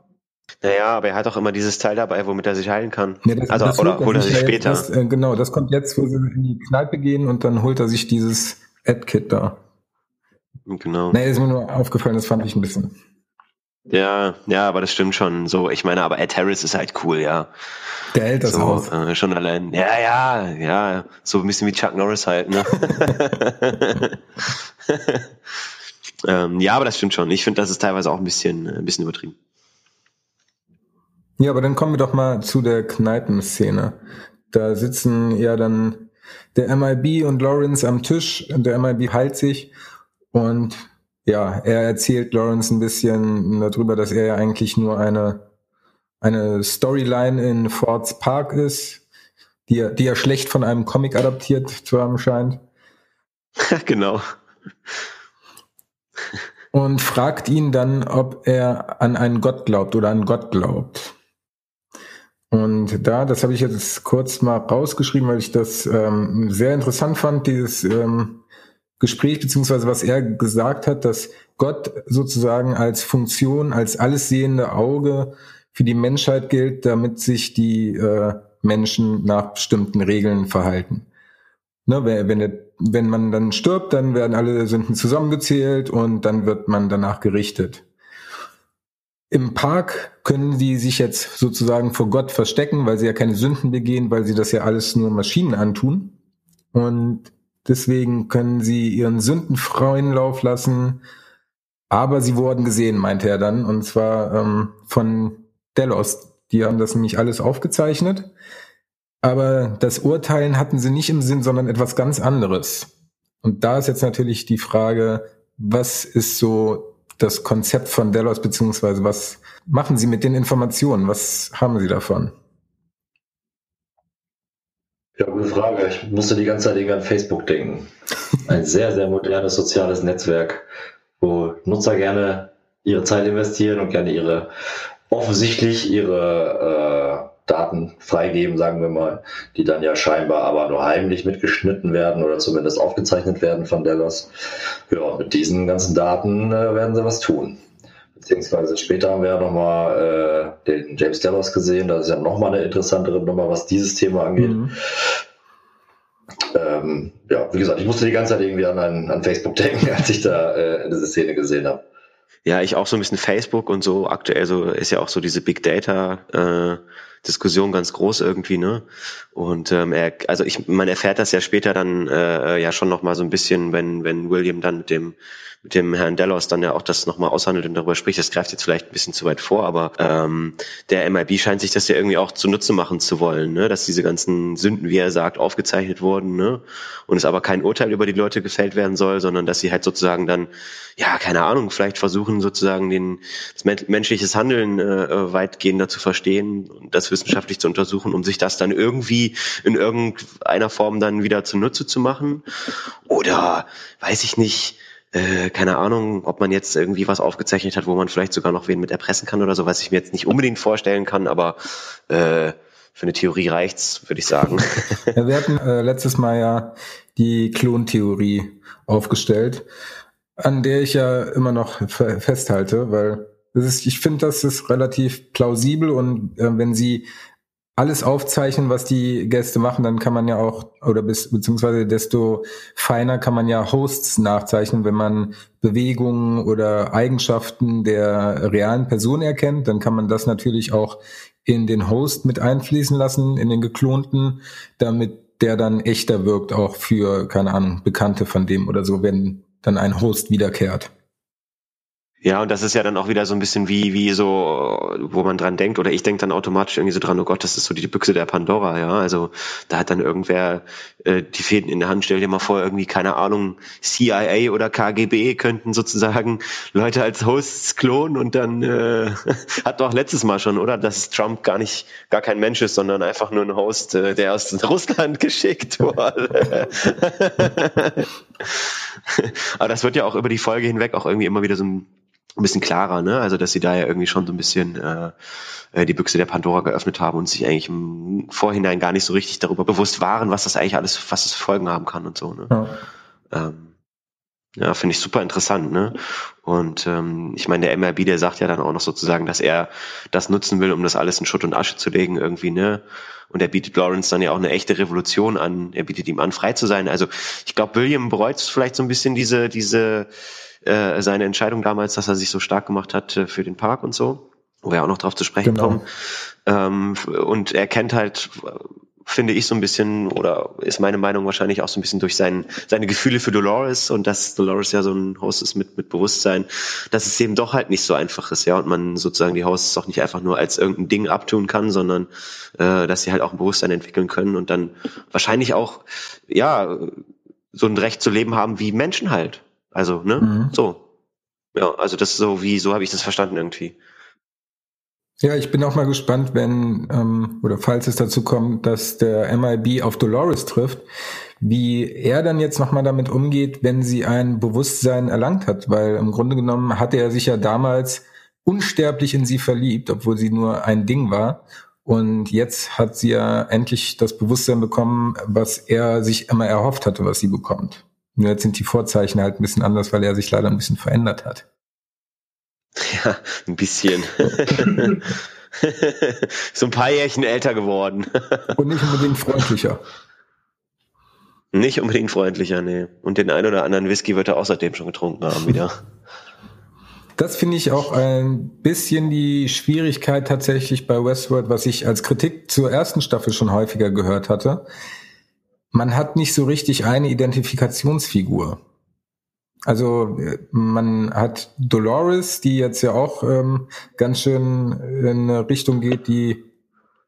Naja, aber er hat auch immer dieses Teil dabei, womit er sich heilen kann. Ja, das, also, das oder holt er sich später. Das, äh, genau, das kommt jetzt, wo sie in die Kneipe gehen und dann holt er sich dieses Ad-Kit da. Genau. Nee, ist mir nur aufgefallen, das fand ich ein bisschen. Ja, ja, aber das stimmt schon. So, ich meine, aber Ed Harris ist halt cool, ja. Der hält das so, aus. Äh, schon allein. Ja, ja, ja. So ein bisschen wie Chuck Norris halt, ne? ähm, ja, aber das stimmt schon. Ich finde, das ist teilweise auch ein bisschen, ein bisschen übertrieben. Ja, aber dann kommen wir doch mal zu der Kneipenszene. Da sitzen ja dann der MIB und Lawrence am Tisch. Der MIB heilt sich und ja, er erzählt Lawrence ein bisschen darüber, dass er ja eigentlich nur eine, eine Storyline in Fords Park ist, die er, die er schlecht von einem Comic adaptiert zu haben scheint. genau. Und fragt ihn dann, ob er an einen Gott glaubt oder an Gott glaubt. Und da, das habe ich jetzt kurz mal rausgeschrieben, weil ich das ähm, sehr interessant fand, dieses ähm, Gespräch, beziehungsweise was er gesagt hat, dass Gott sozusagen als Funktion, als alles sehende Auge für die Menschheit gilt, damit sich die äh, Menschen nach bestimmten Regeln verhalten. Ne, wenn, wenn, wenn man dann stirbt, dann werden alle Sünden zusammengezählt und dann wird man danach gerichtet. Im Park können sie sich jetzt sozusagen vor Gott verstecken, weil sie ja keine Sünden begehen, weil sie das ja alles nur Maschinen antun. Und deswegen können sie ihren Sünden freien Lauf lassen. Aber sie wurden gesehen, meinte er dann. Und zwar ähm, von Delos. Die haben das nämlich alles aufgezeichnet. Aber das Urteilen hatten sie nicht im Sinn, sondern etwas ganz anderes. Und da ist jetzt natürlich die Frage, was ist so das Konzept von Delos, beziehungsweise was machen Sie mit den Informationen? Was haben Sie davon? Ja, gute Frage. Ich musste die ganze Zeit irgendwie an Facebook denken. Ein sehr, sehr modernes soziales Netzwerk, wo Nutzer gerne ihre Zeit investieren und gerne ihre, offensichtlich ihre äh, Daten freigeben, sagen wir mal, die dann ja scheinbar aber nur heimlich mitgeschnitten werden oder zumindest aufgezeichnet werden von Delos. Ja, mit diesen ganzen Daten äh, werden sie was tun. Beziehungsweise später haben wir ja nochmal äh, den James Delos gesehen. Das ist ja nochmal eine interessantere Nummer, was dieses Thema angeht. Mhm. Ähm, ja, wie gesagt, ich musste die ganze Zeit irgendwie an, an Facebook denken, als ich da äh, diese Szene gesehen habe. Ja, ich auch so ein bisschen Facebook und so aktuell so ist ja auch so diese Big Data äh, Diskussion ganz groß irgendwie, ne? Und ähm, er, also ich, man erfährt das ja später dann äh, ja schon noch mal so ein bisschen, wenn wenn William dann mit dem mit dem Herrn Delos dann ja auch das nochmal aushandelt und darüber spricht. Das greift jetzt vielleicht ein bisschen zu weit vor, aber ähm, der MIB scheint sich das ja irgendwie auch zunutze machen zu wollen, ne? dass diese ganzen Sünden, wie er sagt, aufgezeichnet wurden ne? und es aber kein Urteil über die Leute gefällt werden soll, sondern dass sie halt sozusagen dann, ja, keine Ahnung, vielleicht versuchen sozusagen den, das menschliches Handeln äh, weitgehender zu verstehen und das wissenschaftlich zu untersuchen, um sich das dann irgendwie in irgendeiner Form dann wieder zunutze zu machen. Oder weiß ich nicht, äh, keine Ahnung, ob man jetzt irgendwie was aufgezeichnet hat, wo man vielleicht sogar noch wen mit erpressen kann oder so, was ich mir jetzt nicht unbedingt vorstellen kann, aber äh, für eine Theorie reicht's, würde ich sagen. Ja, wir hatten äh, letztes Mal ja die Klontheorie aufgestellt, an der ich ja immer noch festhalte, weil ist, ich finde, das ist relativ plausibel und äh, wenn Sie alles aufzeichnen, was die Gäste machen, dann kann man ja auch, oder bis, beziehungsweise desto feiner kann man ja Hosts nachzeichnen, wenn man Bewegungen oder Eigenschaften der realen Person erkennt, dann kann man das natürlich auch in den Host mit einfließen lassen, in den geklonten, damit der dann echter wirkt, auch für, keine Ahnung, Bekannte von dem oder so, wenn dann ein Host wiederkehrt. Ja, und das ist ja dann auch wieder so ein bisschen wie, wie so, wo man dran denkt, oder ich denke dann automatisch irgendwie so dran, oh Gott, das ist so die Büchse der Pandora, ja. Also da hat dann irgendwer äh, die Fäden in der Hand, stell dir mal vor, irgendwie, keine Ahnung, CIA oder KGB könnten sozusagen Leute als Hosts klonen und dann äh, hat doch letztes Mal schon, oder? Dass Trump gar nicht, gar kein Mensch ist, sondern einfach nur ein Host, äh, der aus Russland geschickt wurde. Aber das wird ja auch über die Folge hinweg auch irgendwie immer wieder so ein ein bisschen klarer, ne? Also dass sie da ja irgendwie schon so ein bisschen äh, äh, die Büchse der Pandora geöffnet haben und sich eigentlich im Vorhinein gar nicht so richtig darüber bewusst waren, was das eigentlich alles, was das Folgen haben kann und so. Ne? Ja. Ähm, Ja, finde ich super interessant, ne? Und ähm, ich meine, der MRB, der sagt ja dann auch noch sozusagen, dass er das nutzen will, um das alles in Schutt und Asche zu legen, irgendwie, ne? Und er bietet Lawrence dann ja auch eine echte Revolution an. Er bietet ihm an, frei zu sein. Also ich glaube, William bereut vielleicht so ein bisschen diese, diese äh, seine Entscheidung damals, dass er sich so stark gemacht hat äh, für den Park und so, wo wir auch noch drauf zu sprechen genau. kommen. Ähm, und er kennt halt finde ich so ein bisschen, oder ist meine Meinung wahrscheinlich auch so ein bisschen durch sein, seine Gefühle für Dolores und dass Dolores ja so ein Host ist mit, mit Bewusstsein, dass es eben doch halt nicht so einfach ist, ja, und man sozusagen die Hosts auch nicht einfach nur als irgendein Ding abtun kann, sondern äh, dass sie halt auch ein Bewusstsein entwickeln können und dann wahrscheinlich auch, ja, so ein Recht zu leben haben wie Menschen halt. Also, ne? Mhm. So. Ja, also das ist so wie, so habe ich das verstanden irgendwie. Ja, ich bin auch mal gespannt, wenn ähm, oder falls es dazu kommt, dass der MIB auf Dolores trifft, wie er dann jetzt nochmal damit umgeht, wenn sie ein Bewusstsein erlangt hat, weil im Grunde genommen hatte er sich ja damals unsterblich in sie verliebt, obwohl sie nur ein Ding war. Und jetzt hat sie ja endlich das Bewusstsein bekommen, was er sich immer erhofft hatte, was sie bekommt. Nur jetzt sind die Vorzeichen halt ein bisschen anders, weil er sich leider ein bisschen verändert hat. Ja, ein bisschen. so ein paar Jährchen älter geworden. Und nicht unbedingt freundlicher. Nicht unbedingt freundlicher, nee. Und den einen oder anderen Whisky wird er außerdem schon getrunken haben wieder. Das finde ich auch ein bisschen die Schwierigkeit tatsächlich bei Westworld, was ich als Kritik zur ersten Staffel schon häufiger gehört hatte. Man hat nicht so richtig eine Identifikationsfigur. Also man hat Dolores, die jetzt ja auch ähm, ganz schön in eine Richtung geht, die,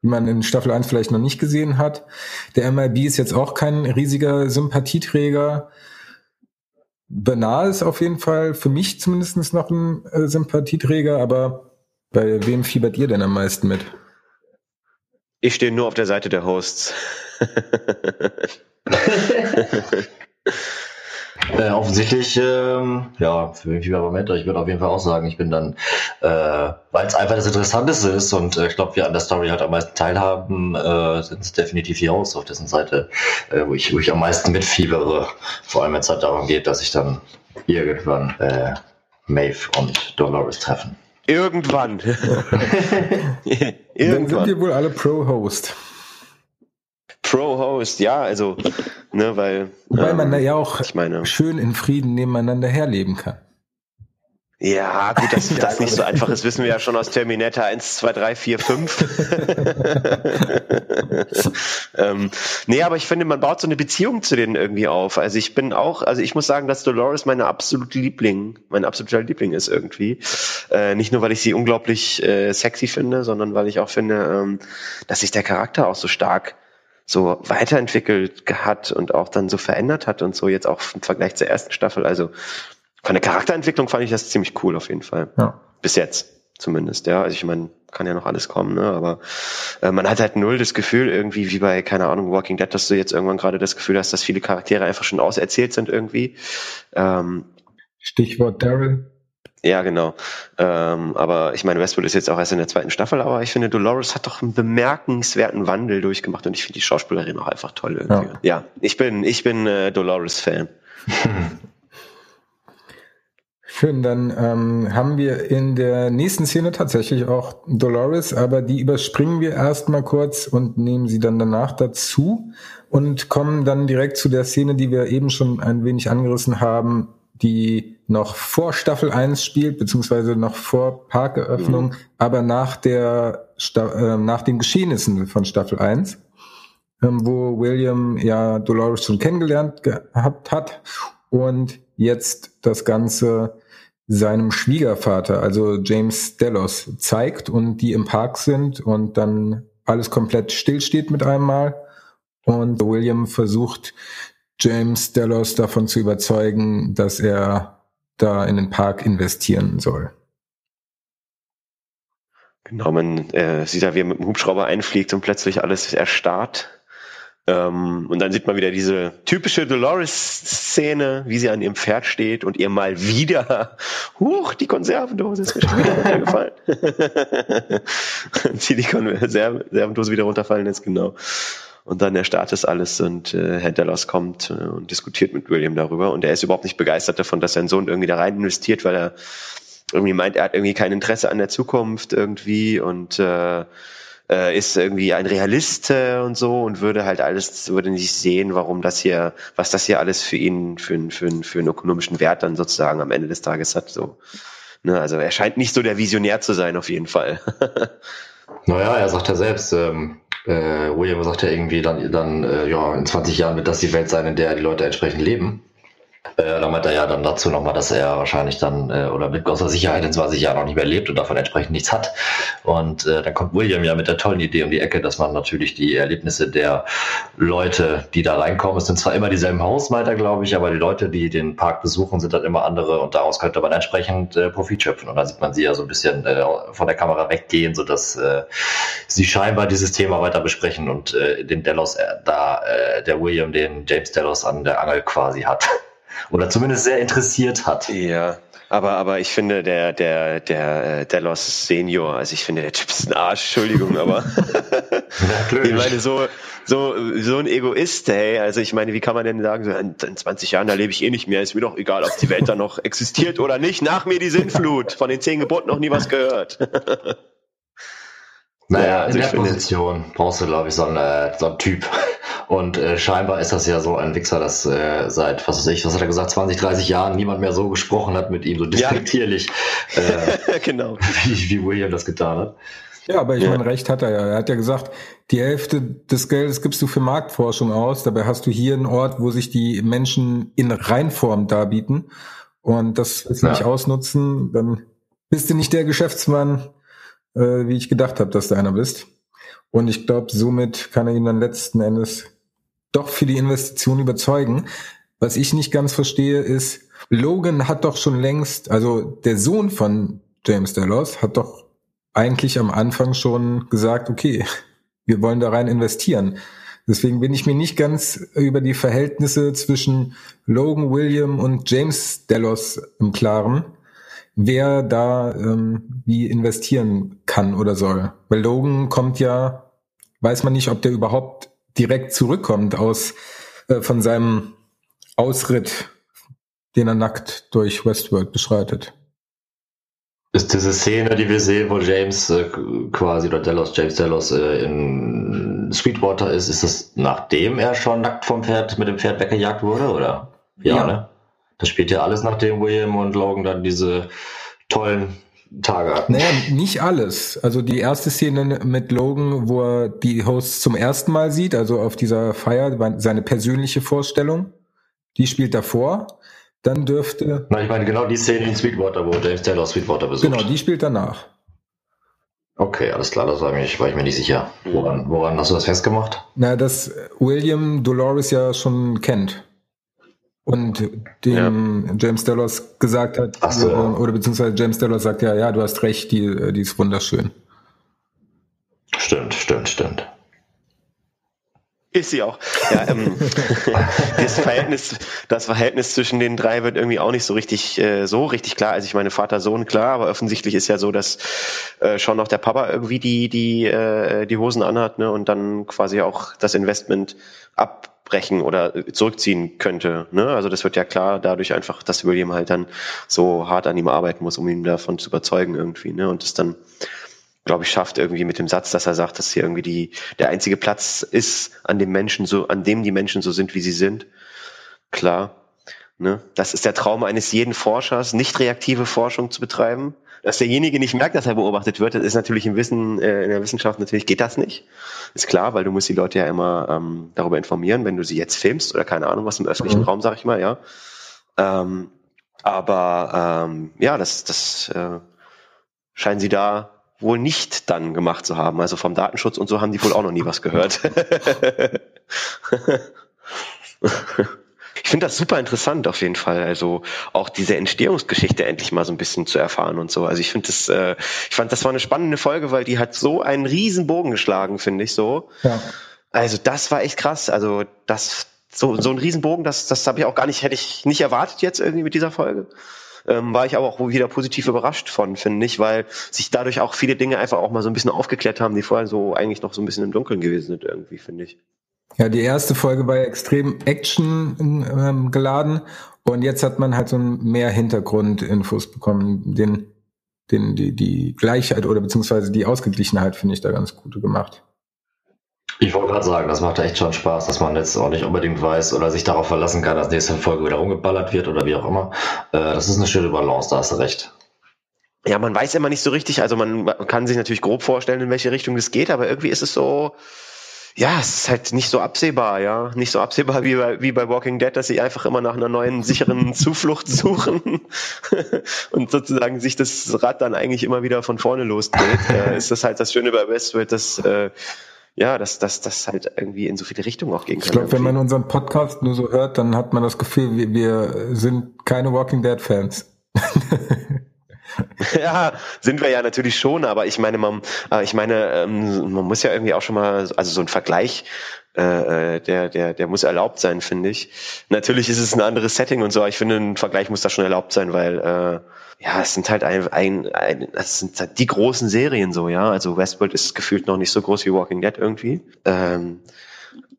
die man in Staffel 1 vielleicht noch nicht gesehen hat. Der MIB ist jetzt auch kein riesiger Sympathieträger. Bernal ist auf jeden Fall für mich zumindest noch ein äh, Sympathieträger, aber bei wem fiebert ihr denn am meisten mit? Ich stehe nur auf der Seite der Hosts. Äh, offensichtlich, ähm, ja, für mich war Mentor. Ich würde auf jeden Fall auch sagen, ich bin dann, äh, weil es einfach das Interessanteste ist und äh, ich glaube, wir an der Story halt am meisten teilhaben, äh, sind es definitiv die Hosts auf dessen Seite, äh, wo, ich, wo ich am meisten mitfiebere. Vor allem, wenn es halt darum geht, dass ich dann irgendwann äh, Maeve und Dolores treffen. Irgendwann. irgendwann. Dann sind wir wohl alle Pro-Host. Pro-Host, ja, also, ne, weil. Weil ähm, man da ja auch ich meine, schön in Frieden nebeneinander herleben kann. Ja, gut, dass das nicht so einfach ist, wissen wir ja schon aus Terminator 1, 2, 3, 4, 5. ähm, nee, aber ich finde, man baut so eine Beziehung zu denen irgendwie auf. Also ich bin auch, also ich muss sagen, dass Dolores meine absolute Liebling, mein absoluter Liebling ist irgendwie. Äh, nicht nur, weil ich sie unglaublich äh, sexy finde, sondern weil ich auch finde, ähm, dass sich der Charakter auch so stark so weiterentwickelt hat und auch dann so verändert hat und so jetzt auch im Vergleich zur ersten Staffel. Also von der Charakterentwicklung fand ich das ziemlich cool auf jeden Fall. Ja. Bis jetzt zumindest, ja. Also ich meine, kann ja noch alles kommen, ne? Aber äh, man hat halt null das Gefühl, irgendwie wie bei, keine Ahnung, Walking Dead, dass du jetzt irgendwann gerade das Gefühl hast, dass viele Charaktere einfach schon auserzählt sind irgendwie. Ähm, Stichwort Daryl. Ja, genau. Ähm, aber ich meine, Westwood ist jetzt auch erst in der zweiten Staffel, aber ich finde, Dolores hat doch einen bemerkenswerten Wandel durchgemacht und ich finde die Schauspielerin auch einfach toll irgendwie. Ja, ja ich bin, ich bin äh, Dolores-Fan. Schön, dann ähm, haben wir in der nächsten Szene tatsächlich auch Dolores, aber die überspringen wir erstmal kurz und nehmen sie dann danach dazu und kommen dann direkt zu der Szene, die wir eben schon ein wenig angerissen haben, die noch vor Staffel 1 spielt, beziehungsweise noch vor Parkeröffnung, mhm. aber nach der äh, nach den Geschehnissen von Staffel 1, ähm, wo William ja Dolores schon kennengelernt gehabt hat und jetzt das Ganze seinem Schwiegervater, also James Delos, zeigt und die im Park sind und dann alles komplett stillsteht mit einmal. Und William versucht James Delos davon zu überzeugen, dass er da in den Park investieren soll. Genau, man äh, sieht da, wie er mit dem Hubschrauber einfliegt und plötzlich alles erstarrt. Ähm, und dann sieht man wieder diese typische Dolores-Szene, wie sie an ihrem Pferd steht und ihr mal wieder, huch, die Konservendose ist schon wieder runtergefallen. sie die Konservendose wieder runterfallen ist, genau. Und dann erstarrt es alles und äh, Herr Delos kommt äh, und diskutiert mit William darüber. Und er ist überhaupt nicht begeistert davon, dass sein Sohn irgendwie da rein investiert, weil er irgendwie meint, er hat irgendwie kein Interesse an der Zukunft irgendwie und äh, äh, ist irgendwie ein Realist äh, und so und würde halt alles, würde nicht sehen, warum das hier, was das hier alles für ihn, für, für, für einen ökonomischen Wert dann sozusagen am Ende des Tages hat. So. Ne, also er scheint nicht so der Visionär zu sein, auf jeden Fall. naja, er sagt ja selbst, ähm, äh, William sagt ja irgendwie dann, dann äh, ja, in 20 Jahren wird das die Welt sein, in der die Leute entsprechend leben. Äh, da meint er ja dann dazu nochmal, dass er wahrscheinlich dann äh, oder mit großer Sicherheit in 20 Jahren noch nicht mehr lebt und davon entsprechend nichts hat. Und äh, dann kommt William ja mit der tollen Idee um die Ecke, dass man natürlich die Erlebnisse der Leute, die da reinkommen, es sind zwar immer dieselben Hausmeiter, glaube ich, aber die Leute, die den Park besuchen, sind dann immer andere und daraus könnte man entsprechend äh, Profit schöpfen. Und da sieht man sie ja so ein bisschen äh, von der Kamera weggehen, sodass äh, sie scheinbar dieses Thema weiter besprechen und äh, den Delos, äh, da äh, der William den James Delos an der Angel quasi hat. Oder zumindest sehr interessiert hat. Ja, aber, aber ich finde, der, der, der äh, Delos Senior, also ich finde, der Typ ist ein Arsch, Entschuldigung, aber ja, ich meine, so, so, so ein Egoist, hey, also ich meine, wie kann man denn sagen, so in, in 20 Jahren, da lebe ich eh nicht mehr, ist mir doch egal, ob die Welt da noch existiert oder nicht, nach mir die Sinnflut, von den zehn Geboten noch nie was gehört. Naja, also in der Position brauchst du, glaube ich, so einen, äh, so einen Typ. Und äh, scheinbar ist das ja so ein Wichser, dass äh, seit, was weiß ich, was hat er gesagt, 20, 30 Jahren niemand mehr so gesprochen hat mit ihm, so despektierlich, ja. äh, genau. wie, wie William das getan hat. Ja, aber ich ja. meine, recht hat er ja. Er hat ja gesagt, die Hälfte des Geldes gibst du für Marktforschung aus. Dabei hast du hier einen Ort, wo sich die Menschen in Reinform darbieten. Und das willst du ja. nicht ausnutzen, dann bist du nicht der Geschäftsmann, äh, wie ich gedacht habe, dass du einer bist. Und ich glaube, somit kann er ihn dann letzten Endes doch für die Investition überzeugen. Was ich nicht ganz verstehe, ist, Logan hat doch schon längst, also der Sohn von James Delos hat doch eigentlich am Anfang schon gesagt, okay, wir wollen da rein investieren. Deswegen bin ich mir nicht ganz über die Verhältnisse zwischen Logan William und James Delos im Klaren wer da ähm, wie investieren kann oder soll. Weil Logan kommt ja, weiß man nicht, ob der überhaupt direkt zurückkommt aus äh, von seinem Ausritt, den er nackt durch Westworld beschreitet. Ist diese Szene, die wir sehen, wo James äh, quasi oder Delos, James Delos äh, in Sweetwater ist, ist das nachdem er schon nackt vom Pferd mit dem Pferd weggejagt wurde, oder? Ja, ja. ne? Das spielt ja alles, nachdem William und Logan dann diese tollen Tage hatten. Naja, nicht alles. Also die erste Szene mit Logan, wo er die Hosts zum ersten Mal sieht, also auf dieser Feier, seine persönliche Vorstellung, die spielt davor. Dann dürfte. Na, ich meine genau die Szene in Sweetwater, wo James Taylor Sweetwater besucht. Genau, die spielt danach. Okay, alles klar, das war, ich, war ich mir nicht sicher. Woran, woran hast du das festgemacht? Na, dass William Dolores ja schon kennt und dem ja. James Delos gesagt hat, so. Äh, oder beziehungsweise James Delos sagt ja, ja, du hast recht, die, äh, die ist wunderschön. Stimmt, stimmt, stimmt. Ist sie auch. Ja, ähm, das Verhältnis, das Verhältnis zwischen den drei wird irgendwie auch nicht so richtig, äh, so richtig klar. Also ich meine Vater Sohn klar, aber offensichtlich ist ja so, dass äh, schon noch der Papa irgendwie die die äh, die Hosen anhat, ne, und dann quasi auch das Investment ab brechen oder zurückziehen könnte. Ne? Also das wird ja klar dadurch einfach, dass William halt dann so hart an ihm arbeiten muss, um ihn davon zu überzeugen irgendwie. Ne? Und das dann, glaube ich, schafft irgendwie mit dem Satz, dass er sagt, dass hier irgendwie die, der einzige Platz ist, an dem Menschen so, an dem die Menschen so sind, wie sie sind. Klar. Ne? Das ist der Traum eines jeden Forschers, nicht reaktive Forschung zu betreiben dass derjenige nicht merkt, dass er beobachtet wird, das ist natürlich im Wissen, äh, in der Wissenschaft natürlich geht das nicht. Ist klar, weil du musst die Leute ja immer ähm, darüber informieren, wenn du sie jetzt filmst oder keine Ahnung was im öffentlichen mhm. Raum, sag ich mal, ja. Ähm, aber ähm, ja, das, das äh, scheinen sie da wohl nicht dann gemacht zu haben. Also vom Datenschutz und so haben die wohl auch noch nie was gehört. Ich finde das super interessant auf jeden Fall. Also auch diese Entstehungsgeschichte endlich mal so ein bisschen zu erfahren und so. Also ich finde das, äh, ich fand, das war eine spannende Folge, weil die hat so einen riesen Bogen geschlagen, finde ich so. Ja. Also das war echt krass. Also das, so, so ein Riesenbogen, das, das habe ich auch gar nicht, hätte ich nicht erwartet jetzt irgendwie mit dieser Folge. Ähm, war ich aber auch wieder positiv überrascht von, finde ich, weil sich dadurch auch viele Dinge einfach auch mal so ein bisschen aufgeklärt haben, die vorher so eigentlich noch so ein bisschen im Dunkeln gewesen sind irgendwie, finde ich. Ja, die erste Folge war ja extrem Action ähm, geladen und jetzt hat man halt so mehr Hintergrundinfos bekommen. Den, den, die, die Gleichheit oder beziehungsweise die Ausgeglichenheit finde ich da ganz gut gemacht. Ich wollte gerade sagen, das macht echt schon Spaß, dass man jetzt auch nicht unbedingt weiß oder sich darauf verlassen kann, dass nächste Folge wieder rumgeballert wird oder wie auch immer. Äh, das ist eine schöne Balance, da hast du recht. Ja, man weiß immer nicht so richtig, also man, man kann sich natürlich grob vorstellen, in welche Richtung das geht, aber irgendwie ist es so, ja, es ist halt nicht so absehbar, ja. Nicht so absehbar wie bei, wie bei Walking Dead, dass sie einfach immer nach einer neuen sicheren Zuflucht suchen und sozusagen sich das Rad dann eigentlich immer wieder von vorne losdreht. Äh, ist das halt das Schöne bei Westworld, dass äh, ja, dass das dass halt irgendwie in so viele Richtungen auch gehen kann. Ich glaube, wenn man unseren Podcast nur so hört, dann hat man das Gefühl, wir, wir sind keine Walking Dead Fans. ja, sind wir ja natürlich schon, aber ich meine, man, äh, ich meine, ähm, man muss ja irgendwie auch schon mal, also so ein Vergleich, äh, äh, der, der, der muss erlaubt sein, finde ich. Natürlich ist es ein anderes Setting und so, aber ich finde, ein Vergleich muss da schon erlaubt sein, weil äh, ja, es sind halt ein, ein, ein es sind halt die großen Serien so, ja. Also Westworld ist gefühlt noch nicht so groß wie Walking Dead irgendwie. Ähm,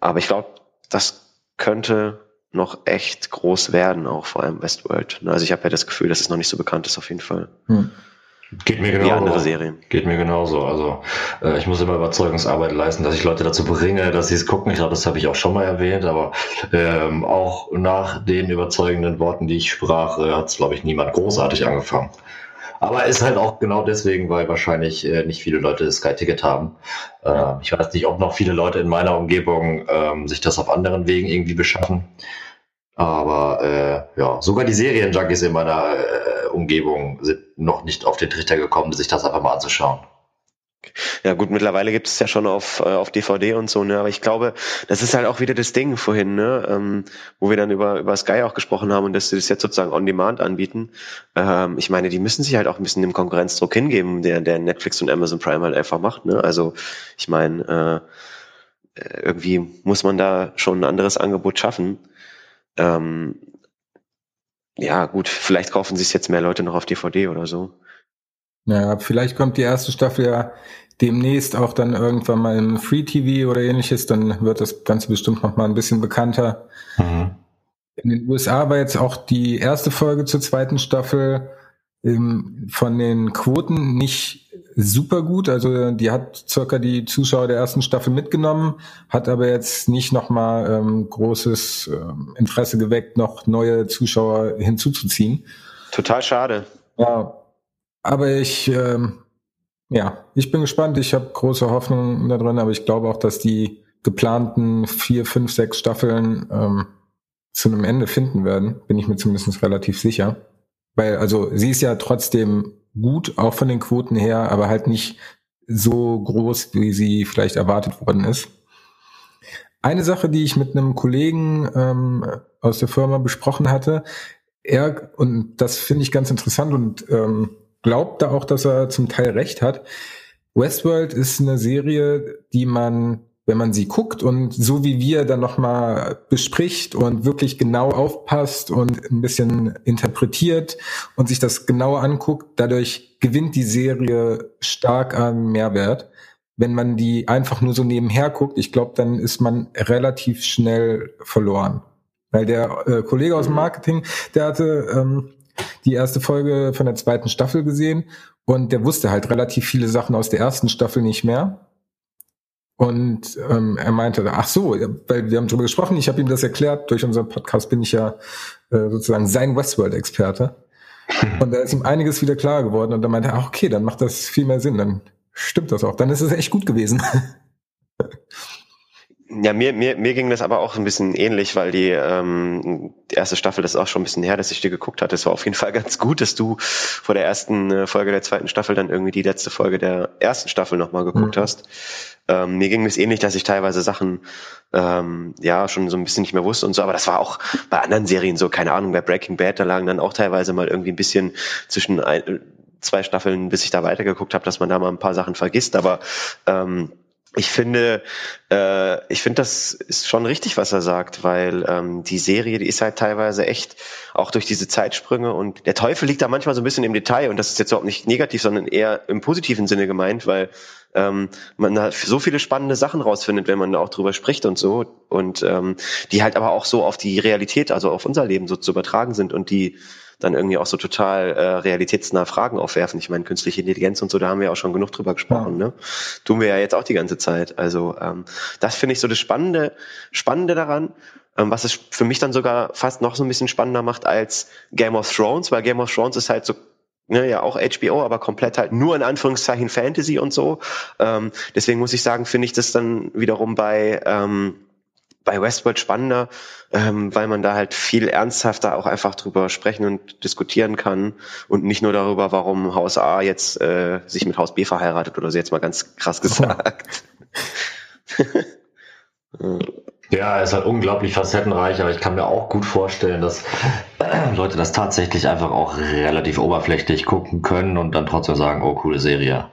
aber ich glaube, das könnte noch echt groß werden, auch vor allem Westworld. Also ich habe ja das Gefühl, dass es noch nicht so bekannt ist auf jeden Fall. Hm. Geht mir genauso. Wie andere Serien. Geht mir genauso. Also äh, ich muss immer Überzeugungsarbeit leisten, dass ich Leute dazu bringe, dass sie es gucken. Ich glaube, das habe ich auch schon mal erwähnt, aber ähm, auch nach den überzeugenden Worten, die ich sprach, äh, hat es, glaube ich, niemand großartig angefangen. Aber ist halt auch genau deswegen, weil wahrscheinlich äh, nicht viele Leute Sky Ticket haben. Äh, ich weiß nicht, ob noch viele Leute in meiner Umgebung ähm, sich das auf anderen Wegen irgendwie beschaffen. Aber äh, ja, sogar die Serienjunkies in meiner äh, Umgebung sind noch nicht auf den Trichter gekommen, sich das einfach mal anzuschauen. Ja gut, mittlerweile gibt es ja schon auf, äh, auf DVD und so, ne? Aber ich glaube, das ist halt auch wieder das Ding vorhin, ne? Ähm, wo wir dann über, über Sky auch gesprochen haben und dass sie das jetzt sozusagen on demand anbieten. Ähm, ich meine, die müssen sich halt auch ein bisschen dem Konkurrenzdruck hingeben, der, der Netflix und Amazon Prime halt einfach macht, ne? Also ich meine, äh, äh irgendwie muss man da schon ein anderes Angebot schaffen. Ähm, ja, gut, vielleicht kaufen sich jetzt mehr Leute noch auf DVD oder so. Ja, vielleicht kommt die erste Staffel ja demnächst auch dann irgendwann mal im Free TV oder ähnliches, dann wird das Ganze bestimmt noch mal ein bisschen bekannter. Mhm. In den USA war jetzt auch die erste Folge zur zweiten Staffel ähm, von den Quoten nicht super gut. Also die hat circa die Zuschauer der ersten Staffel mitgenommen, hat aber jetzt nicht nochmal ähm, großes ähm, Interesse geweckt, noch neue Zuschauer hinzuzuziehen. Total schade. Ja, aber ich, ähm, ja, ich bin gespannt. Ich habe große Hoffnung da drin, aber ich glaube auch, dass die geplanten vier, fünf, sechs Staffeln ähm, zu einem Ende finden werden. Bin ich mir zumindest relativ sicher. Weil, also sie ist ja trotzdem gut, auch von den Quoten her, aber halt nicht so groß, wie sie vielleicht erwartet worden ist. Eine Sache, die ich mit einem Kollegen ähm, aus der Firma besprochen hatte, er, und das finde ich ganz interessant und ähm, glaubt da auch, dass er zum Teil recht hat. Westworld ist eine Serie, die man wenn man sie guckt und so wie wir dann nochmal bespricht und wirklich genau aufpasst und ein bisschen interpretiert und sich das genauer anguckt, dadurch gewinnt die Serie stark an Mehrwert. Wenn man die einfach nur so nebenher guckt, ich glaube, dann ist man relativ schnell verloren. Weil der äh, Kollege aus dem Marketing, der hatte ähm, die erste Folge von der zweiten Staffel gesehen und der wusste halt relativ viele Sachen aus der ersten Staffel nicht mehr und ähm, er meinte, ach so, weil wir haben darüber gesprochen, ich habe ihm das erklärt, durch unseren Podcast bin ich ja äh, sozusagen sein Westworld-Experte. Und da ist ihm einiges wieder klar geworden und dann meinte er, ach okay, dann macht das viel mehr Sinn, dann stimmt das auch, dann ist es echt gut gewesen. Ja, mir, mir, mir ging das aber auch ein bisschen ähnlich, weil die, ähm, die erste Staffel, das ist auch schon ein bisschen her, dass ich dir geguckt hatte. Es war auf jeden Fall ganz gut, dass du vor der ersten äh, Folge der zweiten Staffel dann irgendwie die letzte Folge der ersten Staffel nochmal geguckt mhm. hast. Ähm, mir ging es ähnlich, dass ich teilweise Sachen ähm, ja schon so ein bisschen nicht mehr wusste und so, aber das war auch bei anderen Serien so, keine Ahnung, bei Breaking Bad, da lagen dann auch teilweise mal irgendwie ein bisschen zwischen ein, zwei Staffeln, bis ich da weitergeguckt habe, dass man da mal ein paar Sachen vergisst, aber ähm, ich finde, äh, ich finde, das ist schon richtig, was er sagt, weil ähm, die Serie, die ist halt teilweise echt auch durch diese Zeitsprünge und der Teufel liegt da manchmal so ein bisschen im Detail und das ist jetzt überhaupt nicht negativ, sondern eher im positiven Sinne gemeint, weil ähm, man da so viele spannende Sachen rausfindet, wenn man da auch drüber spricht und so und ähm, die halt aber auch so auf die Realität, also auf unser Leben so zu übertragen sind und die dann irgendwie auch so total äh, realitätsnahe Fragen aufwerfen. Ich meine, künstliche Intelligenz und so, da haben wir auch schon genug drüber gesprochen. Ja. Ne? Tun wir ja jetzt auch die ganze Zeit. Also ähm, das finde ich so das Spannende, Spannende daran, ähm, was es für mich dann sogar fast noch so ein bisschen spannender macht als Game of Thrones, weil Game of Thrones ist halt so ne, ja auch HBO, aber komplett halt nur in Anführungszeichen Fantasy und so. Ähm, deswegen muss ich sagen, finde ich das dann wiederum bei ähm, bei Westworld spannender, ähm, weil man da halt viel ernsthafter auch einfach drüber sprechen und diskutieren kann und nicht nur darüber, warum Haus A jetzt äh, sich mit Haus B verheiratet oder so jetzt mal ganz krass gesagt. ja, er ist halt unglaublich facettenreich, aber ich kann mir auch gut vorstellen, dass Leute das tatsächlich einfach auch relativ oberflächlich gucken können und dann trotzdem sagen, oh, coole Serie.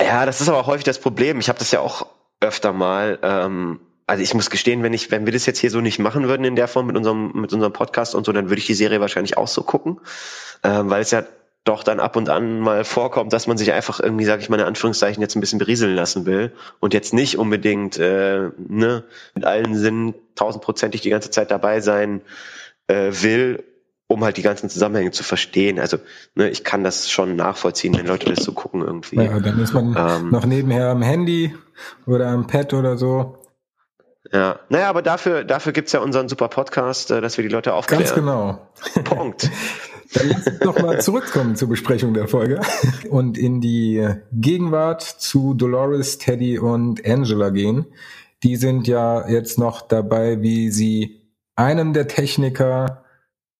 Ja, das ist aber auch häufig das Problem. Ich habe das ja auch öfter mal. Ähm, also ich muss gestehen, wenn ich, wenn wir das jetzt hier so nicht machen würden in der Form mit unserem, mit unserem Podcast und so, dann würde ich die Serie wahrscheinlich auch so gucken, ähm, weil es ja doch dann ab und an mal vorkommt, dass man sich einfach irgendwie, sage ich mal in Anführungszeichen, jetzt ein bisschen berieseln lassen will und jetzt nicht unbedingt äh, ne, mit allen Sinnen tausendprozentig die ganze Zeit dabei sein äh, will, um halt die ganzen Zusammenhänge zu verstehen. Also ne, ich kann das schon nachvollziehen, wenn Leute das so gucken irgendwie. Ja, dann ist man ähm, noch nebenher am Handy oder am Pad oder so. Ja, naja, aber dafür, dafür gibt's ja unseren super Podcast, äh, dass wir die Leute aufklären. Ganz genau. Punkt. Dann lass uns doch mal zurückkommen zur Besprechung der Folge und in die Gegenwart zu Dolores, Teddy und Angela gehen. Die sind ja jetzt noch dabei, wie sie einen der Techniker,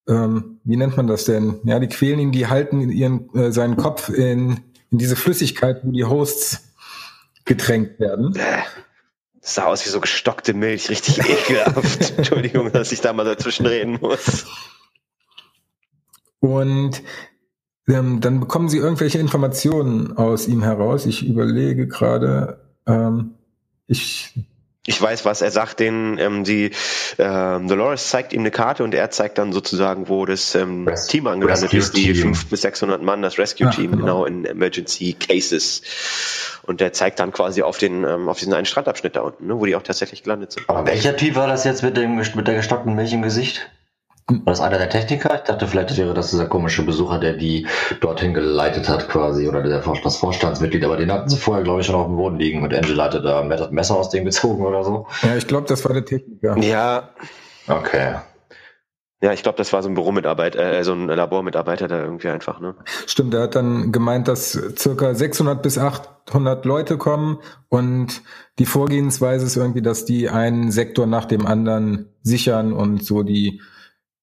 ähm, wie nennt man das denn? Ja, die quälen ihn, die halten ihren, äh, seinen Kopf in, in diese Flüssigkeit, wo die Hosts getränkt werden. Das sah aus wie so gestockte Milch, richtig ekelhaft. Entschuldigung, dass ich da mal dazwischen reden muss. Und ähm, dann bekommen sie irgendwelche Informationen aus ihm heraus. Ich überlege gerade, ähm, ich ich weiß was, er sagt den, ähm, die ähm, Dolores zeigt ihm eine Karte und er zeigt dann sozusagen, wo das ähm, Team angelandet ist, die 500 bis 600 Mann, das Rescue-Team, genau. genau. in Emergency Cases. Und der zeigt dann quasi auf den, ähm, auf diesen einen Strandabschnitt da unten, ne, wo die auch tatsächlich gelandet sind. Aber welcher Typ war das jetzt mit dem, mit der gestockten Milch im Gesicht? War das einer der Techniker? Ich dachte, vielleicht wäre das dieser komische Besucher, der die dorthin geleitet hat quasi, oder der, das Vorstandsmitglied, aber den hatten sie vorher, glaube ich, schon auf dem Boden liegen und Angela hatte da ein Messer aus dem gezogen oder so. Ja, ich glaube, das war der Techniker. Ja. Okay. Ja, ich glaube, das war so ein Büromitarbeiter, äh, so ein Labormitarbeiter da irgendwie einfach, ne? Stimmt, er hat dann gemeint, dass circa 600 bis 800 Leute kommen und die Vorgehensweise ist irgendwie, dass die einen Sektor nach dem anderen sichern und so die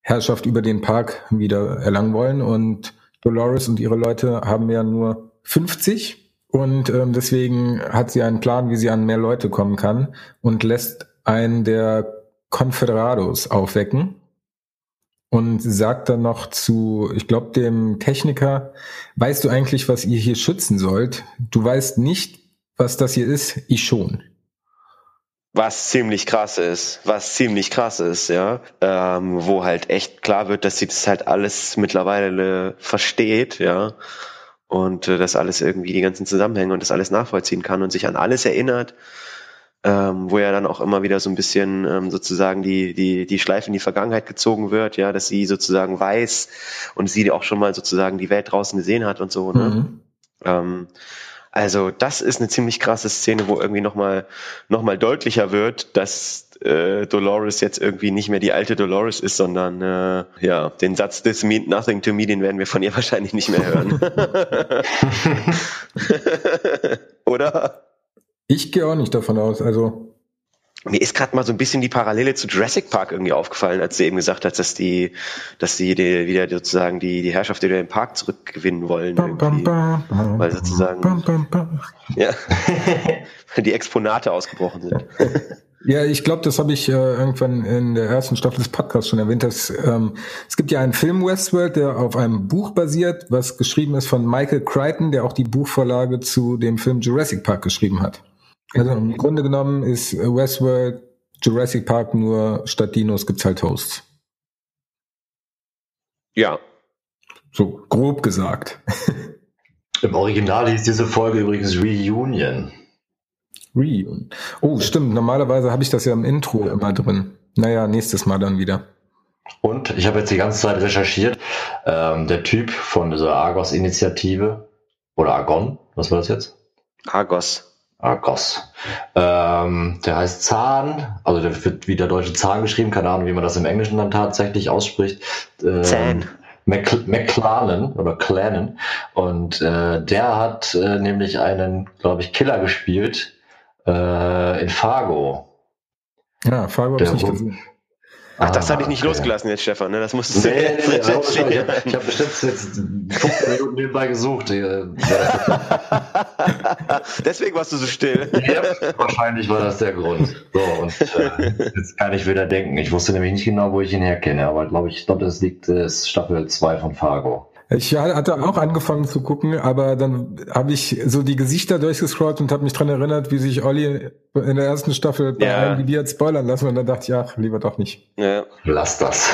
Herrschaft über den Park wieder erlangen wollen. Und Dolores und ihre Leute haben ja nur 50 und ähm, deswegen hat sie einen Plan, wie sie an mehr Leute kommen kann und lässt einen der Confederados aufwecken und sagt dann noch zu, ich glaube, dem Techniker, weißt du eigentlich, was ihr hier schützen sollt? Du weißt nicht, was das hier ist, ich schon. Was ziemlich krass ist, was ziemlich krass ist, ja, ähm, wo halt echt klar wird, dass sie das halt alles mittlerweile versteht, ja, und äh, das alles irgendwie die ganzen Zusammenhänge und das alles nachvollziehen kann und sich an alles erinnert, ähm, wo ja dann auch immer wieder so ein bisschen ähm, sozusagen die, die, die Schleife in die Vergangenheit gezogen wird, ja, dass sie sozusagen weiß und sie auch schon mal sozusagen die Welt draußen gesehen hat und so, ne? Mhm. Ähm, also das ist eine ziemlich krasse Szene, wo irgendwie nochmal noch mal deutlicher wird, dass äh, Dolores jetzt irgendwie nicht mehr die alte Dolores ist, sondern äh, ja, den Satz This meant nothing to me, den werden wir von ihr wahrscheinlich nicht mehr hören. Oder? Ich gehe auch nicht davon aus. Also mir ist gerade mal so ein bisschen die Parallele zu Jurassic Park irgendwie aufgefallen, als sie eben gesagt hat, dass die, dass sie die, wieder sozusagen die, die Herrschaft über den Park zurückgewinnen wollen. Bam, bam, bam, weil sozusagen ja, die Exponate ausgebrochen sind. Ja, ich glaube, das habe ich äh, irgendwann in der ersten Staffel des Podcasts schon erwähnt. Dass, ähm, es gibt ja einen Film Westworld, der auf einem Buch basiert, was geschrieben ist von Michael Crichton, der auch die Buchvorlage zu dem Film Jurassic Park geschrieben hat. Also im Grunde genommen ist Westworld Jurassic Park nur statt Dinos gibt's halt Hosts. Ja. So grob gesagt. Im Original hieß diese Folge übrigens Reunion. Reunion. Oh, stimmt. Normalerweise habe ich das ja im Intro immer drin. Naja, nächstes Mal dann wieder. Und ich habe jetzt die ganze Zeit recherchiert. Ähm, der Typ von dieser Argos-Initiative oder Argon, was war das jetzt? Argos. Argos. Ähm, der heißt Zahn, also der wird wie der deutsche Zahn geschrieben, keine Ahnung, wie man das im Englischen dann tatsächlich ausspricht. Ähm, Zahn. McClanen oder Clanen. Und äh, der hat äh, nämlich einen, glaube ich, Killer gespielt äh, in Fargo. Ja, Fargo habe ich nicht gesehen. Ach, das ah, hatte ich nicht okay. losgelassen jetzt, Stefan. Ne? Das musstest du. Nee, nee, nee, ich habe hab bestimmt jetzt 15 Minuten nebenbei gesucht. Deswegen warst du so still. Ja, wahrscheinlich war das der Grund. So, und äh, jetzt kann ich wieder denken. Ich wusste nämlich nicht genau, wo ich ihn herkenne, aber glaube ich, glaube, das liegt äh, Staffel 2 von Fargo. Ich hatte auch angefangen zu gucken, aber dann habe ich so die Gesichter durchgescrollt und habe mich dran erinnert, wie sich Olli in der ersten Staffel bei ja. IMDb hat spoilern lassen und dann dachte ich, ach, lieber doch nicht. Ja. Lass das.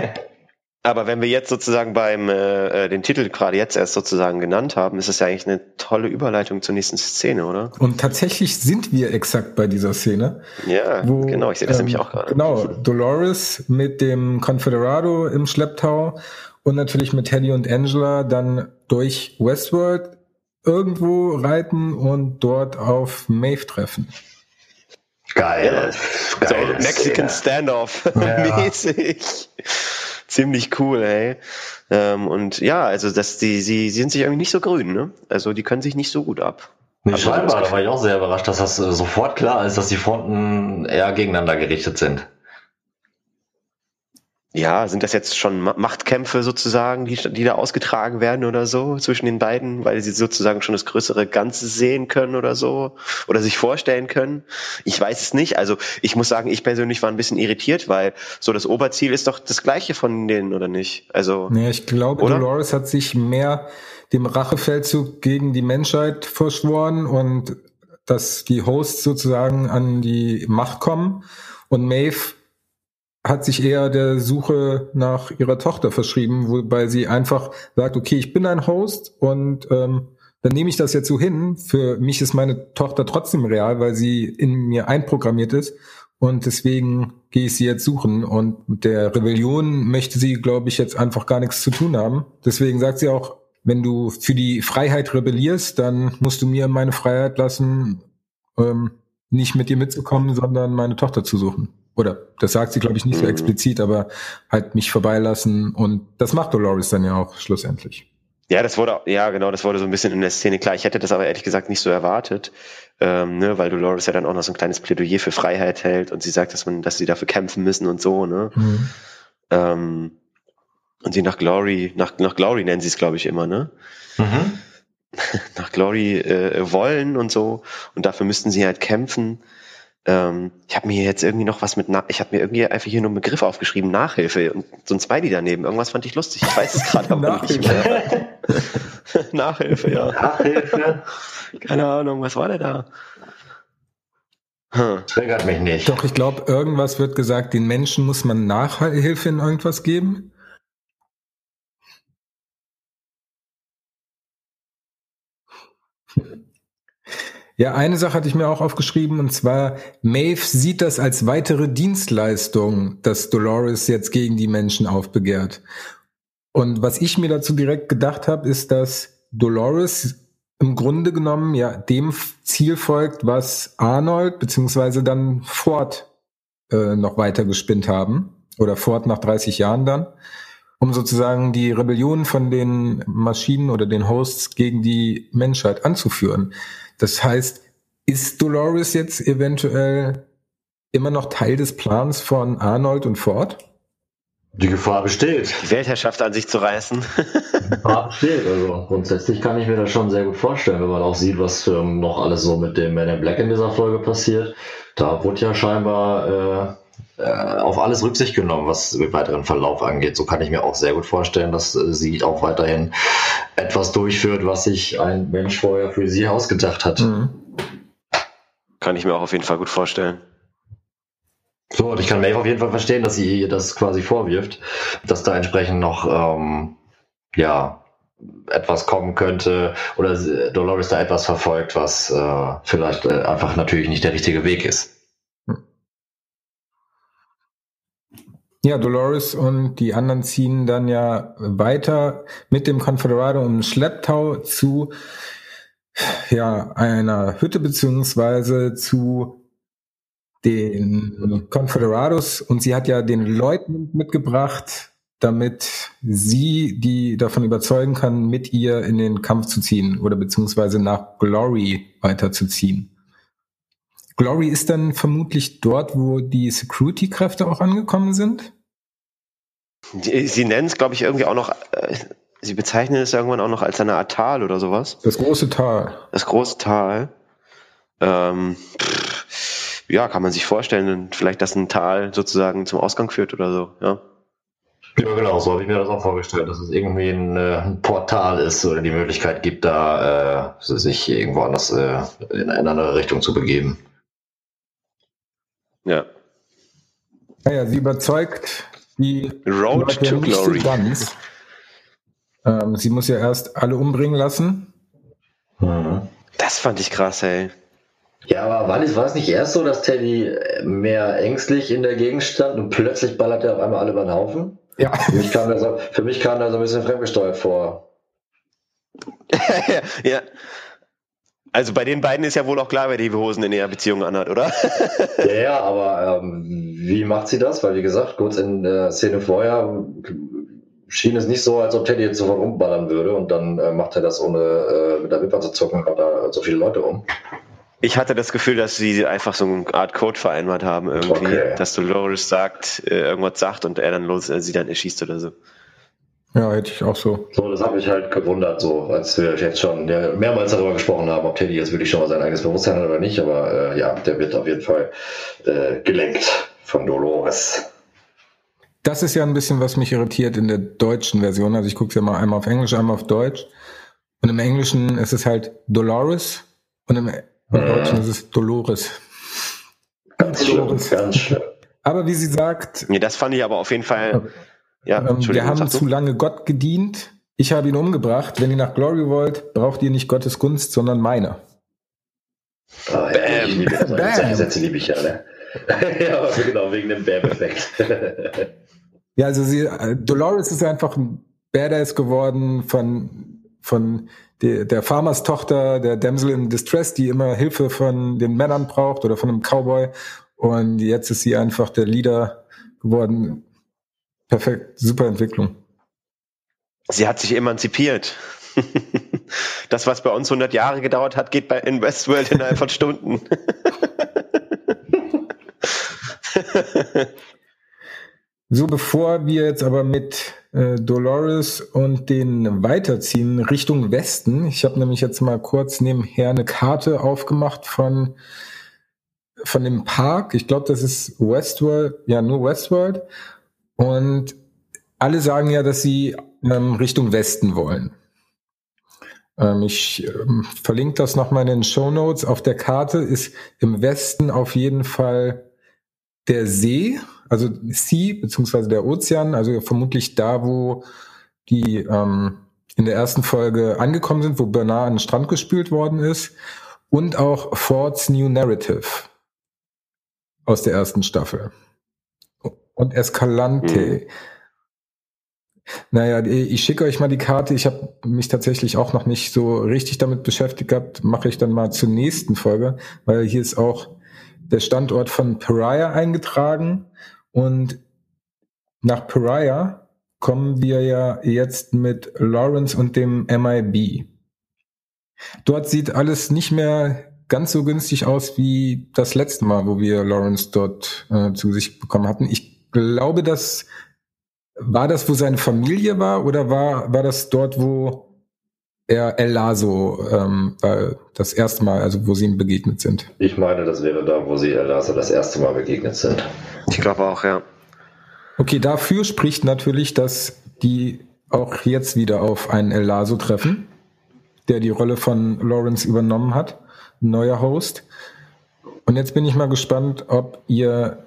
aber wenn wir jetzt sozusagen beim äh, den Titel gerade jetzt erst sozusagen genannt haben, ist es ja eigentlich eine tolle Überleitung zur nächsten Szene, oder? Und tatsächlich sind wir exakt bei dieser Szene. Ja, wo, genau, ich sehe das ähm, nämlich auch gerade. Genau, Dolores mit dem Confederado im Schlepptau und natürlich mit Teddy und Angela dann durch Westworld irgendwo reiten und dort auf Maeve treffen. Geil. Ja, so Mexican Standoff mäßig. Ziemlich cool, ey. Ähm, und ja, also das, die, sie, sie sind sich irgendwie nicht so grün, ne? Also die können sich nicht so gut ab. Nee, also, scheinbar, da war ich auch sehr überrascht, dass das äh, sofort klar ist, dass die Fronten eher gegeneinander gerichtet sind ja, sind das jetzt schon Machtkämpfe sozusagen, die, die da ausgetragen werden oder so zwischen den beiden, weil sie sozusagen schon das größere Ganze sehen können oder so oder sich vorstellen können? Ich weiß es nicht. Also ich muss sagen, ich persönlich war ein bisschen irritiert, weil so das Oberziel ist doch das gleiche von denen oder nicht? Also nee, ich glaube? Dolores hat sich mehr dem Rachefeldzug gegen die Menschheit verschworen und dass die Hosts sozusagen an die Macht kommen und Maeve hat sich eher der Suche nach ihrer Tochter verschrieben, wobei sie einfach sagt, okay, ich bin ein Host und ähm, dann nehme ich das jetzt so hin. Für mich ist meine Tochter trotzdem real, weil sie in mir einprogrammiert ist und deswegen gehe ich sie jetzt suchen und mit der Rebellion möchte sie, glaube ich, jetzt einfach gar nichts zu tun haben. Deswegen sagt sie auch, wenn du für die Freiheit rebellierst, dann musst du mir meine Freiheit lassen, ähm, nicht mit dir mitzukommen, sondern meine Tochter zu suchen. Oder das sagt sie, glaube ich, nicht so mhm. explizit, aber halt mich vorbeilassen. Und das macht Dolores dann ja auch schlussendlich. Ja, das wurde, ja, genau, das wurde so ein bisschen in der Szene klar. Ich hätte das aber ehrlich gesagt nicht so erwartet, ähm, ne, weil Dolores ja dann auch noch so ein kleines Plädoyer für Freiheit hält und sie sagt, dass man, dass sie dafür kämpfen müssen und so, ne. Mhm. Ähm, und sie nach Glory, nach, nach Glory nennen sie es, glaube ich, immer, ne? Mhm. nach Glory äh, wollen und so. Und dafür müssten sie halt kämpfen. Ähm, ich habe mir jetzt irgendwie noch was mit, Na ich habe mir irgendwie einfach hier nur einen Begriff aufgeschrieben, Nachhilfe und so ein Smiley daneben. Irgendwas fand ich lustig. Ich weiß es gerade aber nicht mehr. Nachhilfe, ja. Nachhilfe? Keine Ahnung, was war der da? Hm. Triggert mich nicht. Doch, ich glaube, irgendwas wird gesagt, den Menschen muss man Nachhilfe in irgendwas geben. Ja, eine Sache hatte ich mir auch aufgeschrieben, und zwar, Maeve sieht das als weitere Dienstleistung, dass Dolores jetzt gegen die Menschen aufbegehrt. Und was ich mir dazu direkt gedacht habe, ist, dass Dolores im Grunde genommen ja dem Ziel folgt, was Arnold beziehungsweise dann Ford äh, noch weiter gespinnt haben. Oder Ford nach 30 Jahren dann um sozusagen die Rebellion von den Maschinen oder den Hosts gegen die Menschheit anzuführen. Das heißt, ist Dolores jetzt eventuell immer noch Teil des Plans von Arnold und Ford? Die Gefahr besteht. Die Weltherrschaft an sich zu reißen. Die Gefahr besteht. Also grundsätzlich kann ich mir das schon sehr gut vorstellen, wenn man auch sieht, was noch alles so mit dem Man in Black in dieser Folge passiert, Da wurde ja scheinbar äh, auf alles Rücksicht genommen, was den weiteren Verlauf angeht. So kann ich mir auch sehr gut vorstellen, dass äh, sie auch weiterhin etwas durchführt, was sich ein Mensch vorher für sie ausgedacht hat. Mhm. Kann ich mir auch auf jeden Fall gut vorstellen. So, und ich kann Maeve auf jeden Fall verstehen, dass sie ihr das quasi vorwirft, dass da entsprechend noch, ähm, ja, etwas kommen könnte oder Dolores da etwas verfolgt, was äh, vielleicht äh, einfach natürlich nicht der richtige Weg ist. Ja, Dolores und die anderen ziehen dann ja weiter mit dem Confederado im Schlepptau zu ja, einer Hütte beziehungsweise zu den Confederados und sie hat ja den Leuten mitgebracht, damit sie die davon überzeugen kann, mit ihr in den Kampf zu ziehen oder beziehungsweise nach Glory weiterzuziehen. Glory ist dann vermutlich dort, wo die Security-Kräfte auch angekommen sind. Sie nennen es, glaube ich, irgendwie auch noch, äh, sie bezeichnen es irgendwann auch noch als eine Art Tal oder sowas. Das große Tal. Das große Tal. Ähm, ja, kann man sich vorstellen, vielleicht, dass ein Tal sozusagen zum Ausgang führt oder so, ja. Ja, genau, so habe ich mir das auch vorgestellt, dass es irgendwie ein, äh, ein Portal ist oder die Möglichkeit gibt, da äh, sich irgendwo anders äh, in eine andere Richtung zu begeben. Ja. Naja, sie überzeugt die Road Leute to Glory. So ganz. Ähm, sie muss ja erst alle umbringen lassen. Mhm. Das fand ich krass, ey. Ja, aber war es, war es nicht erst so, dass Teddy mehr ängstlich in der Gegend stand und plötzlich ballert er auf einmal alle über den Haufen? Ja. Für mich kam das, für mich kam das ein bisschen fremdgesteuert vor. ja. Also bei den beiden ist ja wohl auch klar, wer die Hosen in ihrer Beziehung anhat, oder? ja, ja, aber ähm, wie macht sie das? Weil wie gesagt, kurz in der Szene vorher schien es nicht so, als ob Teddy jetzt sofort umballern würde und dann äh, macht er das ohne äh, mit der Wimper zu zucken, kommt da so viele Leute um. Ich hatte das Gefühl, dass sie einfach so eine Art Code vereinbart haben irgendwie, okay. dass Dolores sagt, äh, irgendwas sagt und er dann los, äh, sie dann erschießt oder so. Ja, hätte ich auch so. So, das hat mich halt gewundert, so, als wir jetzt schon ja, mehrmals darüber gesprochen haben, ob Teddy jetzt wirklich schon mal sein eigenes Bewusstsein hat oder nicht, aber äh, ja, der wird auf jeden Fall äh, gelenkt von Dolores. Das ist ja ein bisschen, was mich irritiert in der deutschen Version. Also ich gucke es ja mal einmal auf Englisch, einmal auf Deutsch. Und im Englischen ist es halt Dolores und im im Deutschen ist es Dolores. Ganz schlimm, ganz schlimm. Aber wie sie sagt. Nee, das fand ich aber auf jeden Fall. Ja, ähm, wir haben zu lange Gott gedient. Ich habe ihn umgebracht. Wenn ihr nach Glory wollt, braucht ihr nicht Gottes Gunst, sondern meine. Oh, ja, Bam. Ich liebe, also, Bam. Sätze liebe ich ja, ne? ja, genau, wegen dem Bam-Effekt. ja, also sie, Dolores ist einfach ein Badass geworden von, von der, der Farmers Tochter, der Damsel in Distress, die immer Hilfe von den Männern braucht oder von einem Cowboy. Und jetzt ist sie einfach der Leader geworden. Perfekt, super Entwicklung. Sie hat sich emanzipiert. Das, was bei uns 100 Jahre gedauert hat, geht bei in Westworld innerhalb von Stunden. So, bevor wir jetzt aber mit äh, Dolores und den weiterziehen Richtung Westen, ich habe nämlich jetzt mal kurz nebenher eine Karte aufgemacht von von dem Park. Ich glaube, das ist Westworld, ja nur Westworld. Und alle sagen ja, dass sie ähm, Richtung Westen wollen. Ähm, ich ähm, verlinke das nochmal in den Show Notes. Auf der Karte ist im Westen auf jeden Fall der See, also Sea beziehungsweise der Ozean, also vermutlich da, wo die ähm, in der ersten Folge angekommen sind, wo Bernard an den Strand gespült worden ist, und auch Ford's New Narrative aus der ersten Staffel. Und Escalante. Mhm. Naja, ich schicke euch mal die Karte. Ich habe mich tatsächlich auch noch nicht so richtig damit beschäftigt gehabt. Mache ich dann mal zur nächsten Folge, weil hier ist auch der Standort von Pariah eingetragen und nach Pariah kommen wir ja jetzt mit Lawrence und dem MIB. Dort sieht alles nicht mehr ganz so günstig aus wie das letzte Mal, wo wir Lawrence dort äh, zu sich bekommen hatten. Ich glaube, das war das, wo seine Familie war, oder war, war das dort, wo er El Lazo ähm, das erste Mal, also wo sie ihm begegnet sind. Ich meine, das wäre da, wo sie El Lazo das erste Mal begegnet sind. Ich glaube auch, ja. Okay, dafür spricht natürlich, dass die auch jetzt wieder auf einen El Lazo treffen, der die Rolle von Lawrence übernommen hat, neuer Host. Und jetzt bin ich mal gespannt, ob ihr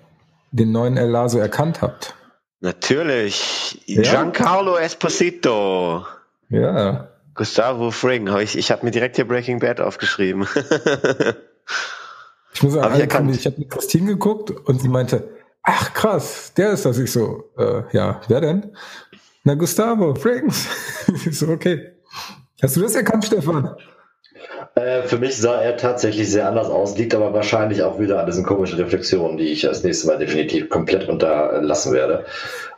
den neuen El Lazo erkannt habt. Natürlich. Ja? Giancarlo Esposito. Ja. Gustavo Fring. Hab ich ich habe mir direkt hier Breaking Bad aufgeschrieben. ich muss sagen, ich, ich habe mit Christine geguckt und sie meinte, ach krass, der ist das. Ich so, äh, ja, wer denn? Na, Gustavo Frings. ich so, okay. Hast du das erkannt, Stefan? Äh, für mich sah er tatsächlich sehr anders aus, liegt aber wahrscheinlich auch wieder an diesen komischen Reflexionen, die ich als nächstes Mal definitiv komplett unterlassen werde.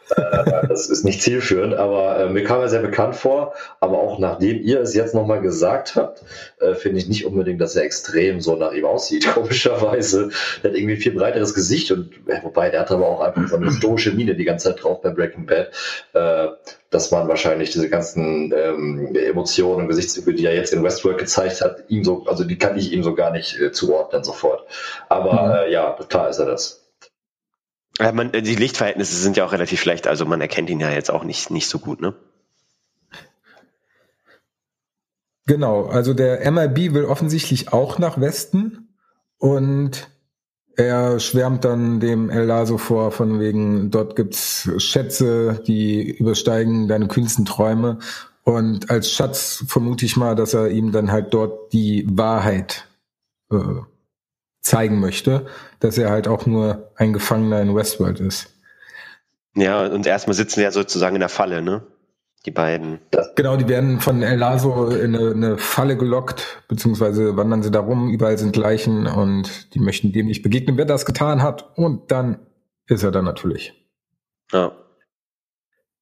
Äh, das ist nicht zielführend, aber äh, mir kam er sehr bekannt vor. Aber auch nachdem ihr es jetzt nochmal gesagt habt, äh, finde ich nicht unbedingt, dass er extrem so nach ihm aussieht. Komischerweise. Er hat irgendwie ein viel breiteres Gesicht und wobei der hat aber auch einfach so eine stoische Miene die ganze Zeit drauf bei Breaking Bad, dass man wahrscheinlich diese ganzen ähm, Emotionen und Gesichtszüge, die er jetzt in Westworld gezeigt hat, ihm so, also die kann ich ihm so gar nicht zuordnen sofort. Aber mhm. ja, klar ist er das. Ja, man, die Lichtverhältnisse sind ja auch relativ schlecht, also man erkennt ihn ja jetzt auch nicht, nicht so gut, ne? Genau, also der MIB will offensichtlich auch nach Westen und er schwärmt dann dem El Lazo vor, von wegen, dort gibt's Schätze, die übersteigen deine kühnsten Träume. Und als Schatz vermute ich mal, dass er ihm dann halt dort die Wahrheit äh, zeigen möchte, dass er halt auch nur ein Gefangener in Westworld ist. Ja, und erstmal sitzen sie ja sozusagen in der Falle, ne? Die beiden. Genau, die werden von El Lazo in eine, eine, Falle gelockt, beziehungsweise wandern sie da rum, überall sind Leichen und die möchten dem nicht begegnen, wer das getan hat. Und dann ist er da natürlich. Ja.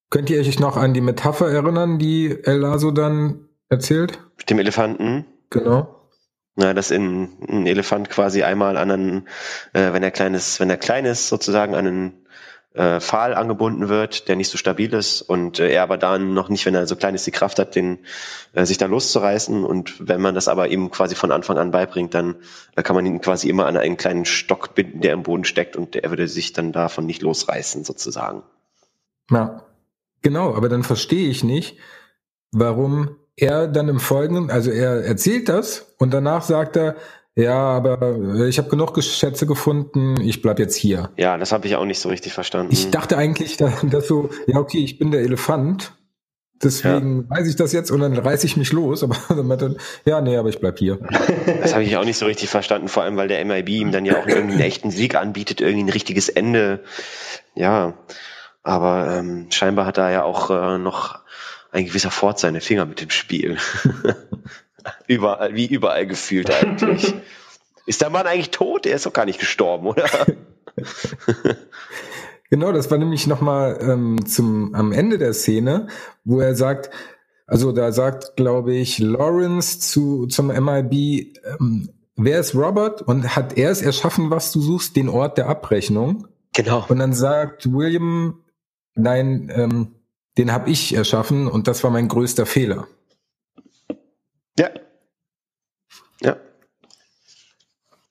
Könnt ihr euch noch an die Metapher erinnern, die El Lazo dann erzählt? Mit dem Elefanten? Genau. Ja, dass in, ein Elefant quasi einmal an einen, äh, wenn er klein ist, wenn er klein ist, sozusagen an einen äh, Pfahl angebunden wird, der nicht so stabil ist und äh, er aber dann noch nicht, wenn er so klein ist, die Kraft hat, den äh, sich da loszureißen und wenn man das aber ihm quasi von Anfang an beibringt, dann äh, kann man ihn quasi immer an einen kleinen Stock binden, der im Boden steckt und er würde sich dann davon nicht losreißen, sozusagen. Ja, genau, aber dann verstehe ich nicht, warum er dann im Folgenden, also er erzählt das und danach sagt er, ja, aber ich habe genug Schätze gefunden, ich bleib jetzt hier. Ja, das habe ich auch nicht so richtig verstanden. Ich dachte eigentlich, dass so, ja okay, ich bin der Elefant, deswegen ja. weiß ich das jetzt und dann reiß ich mich los, aber dann, ja, nee, aber ich bleib hier. Das habe ich auch nicht so richtig verstanden, vor allem weil der MIB ihm dann ja auch irgendwie einen echten Sieg anbietet, irgendwie ein richtiges Ende. Ja, aber ähm, scheinbar hat er ja auch äh, noch ein gewisser Fort seine Finger mit dem Spiel. überall, wie überall gefühlt eigentlich. Ist der Mann eigentlich tot? Er ist doch gar nicht gestorben, oder? genau, das war nämlich nochmal ähm, zum am Ende der Szene, wo er sagt, also da sagt, glaube ich, Lawrence zu zum MIB, ähm, wer ist Robert und hat er es erschaffen, was du suchst, den Ort der Abrechnung? Genau. Und dann sagt William, nein, ähm, den habe ich erschaffen und das war mein größter Fehler. Ja. Ja.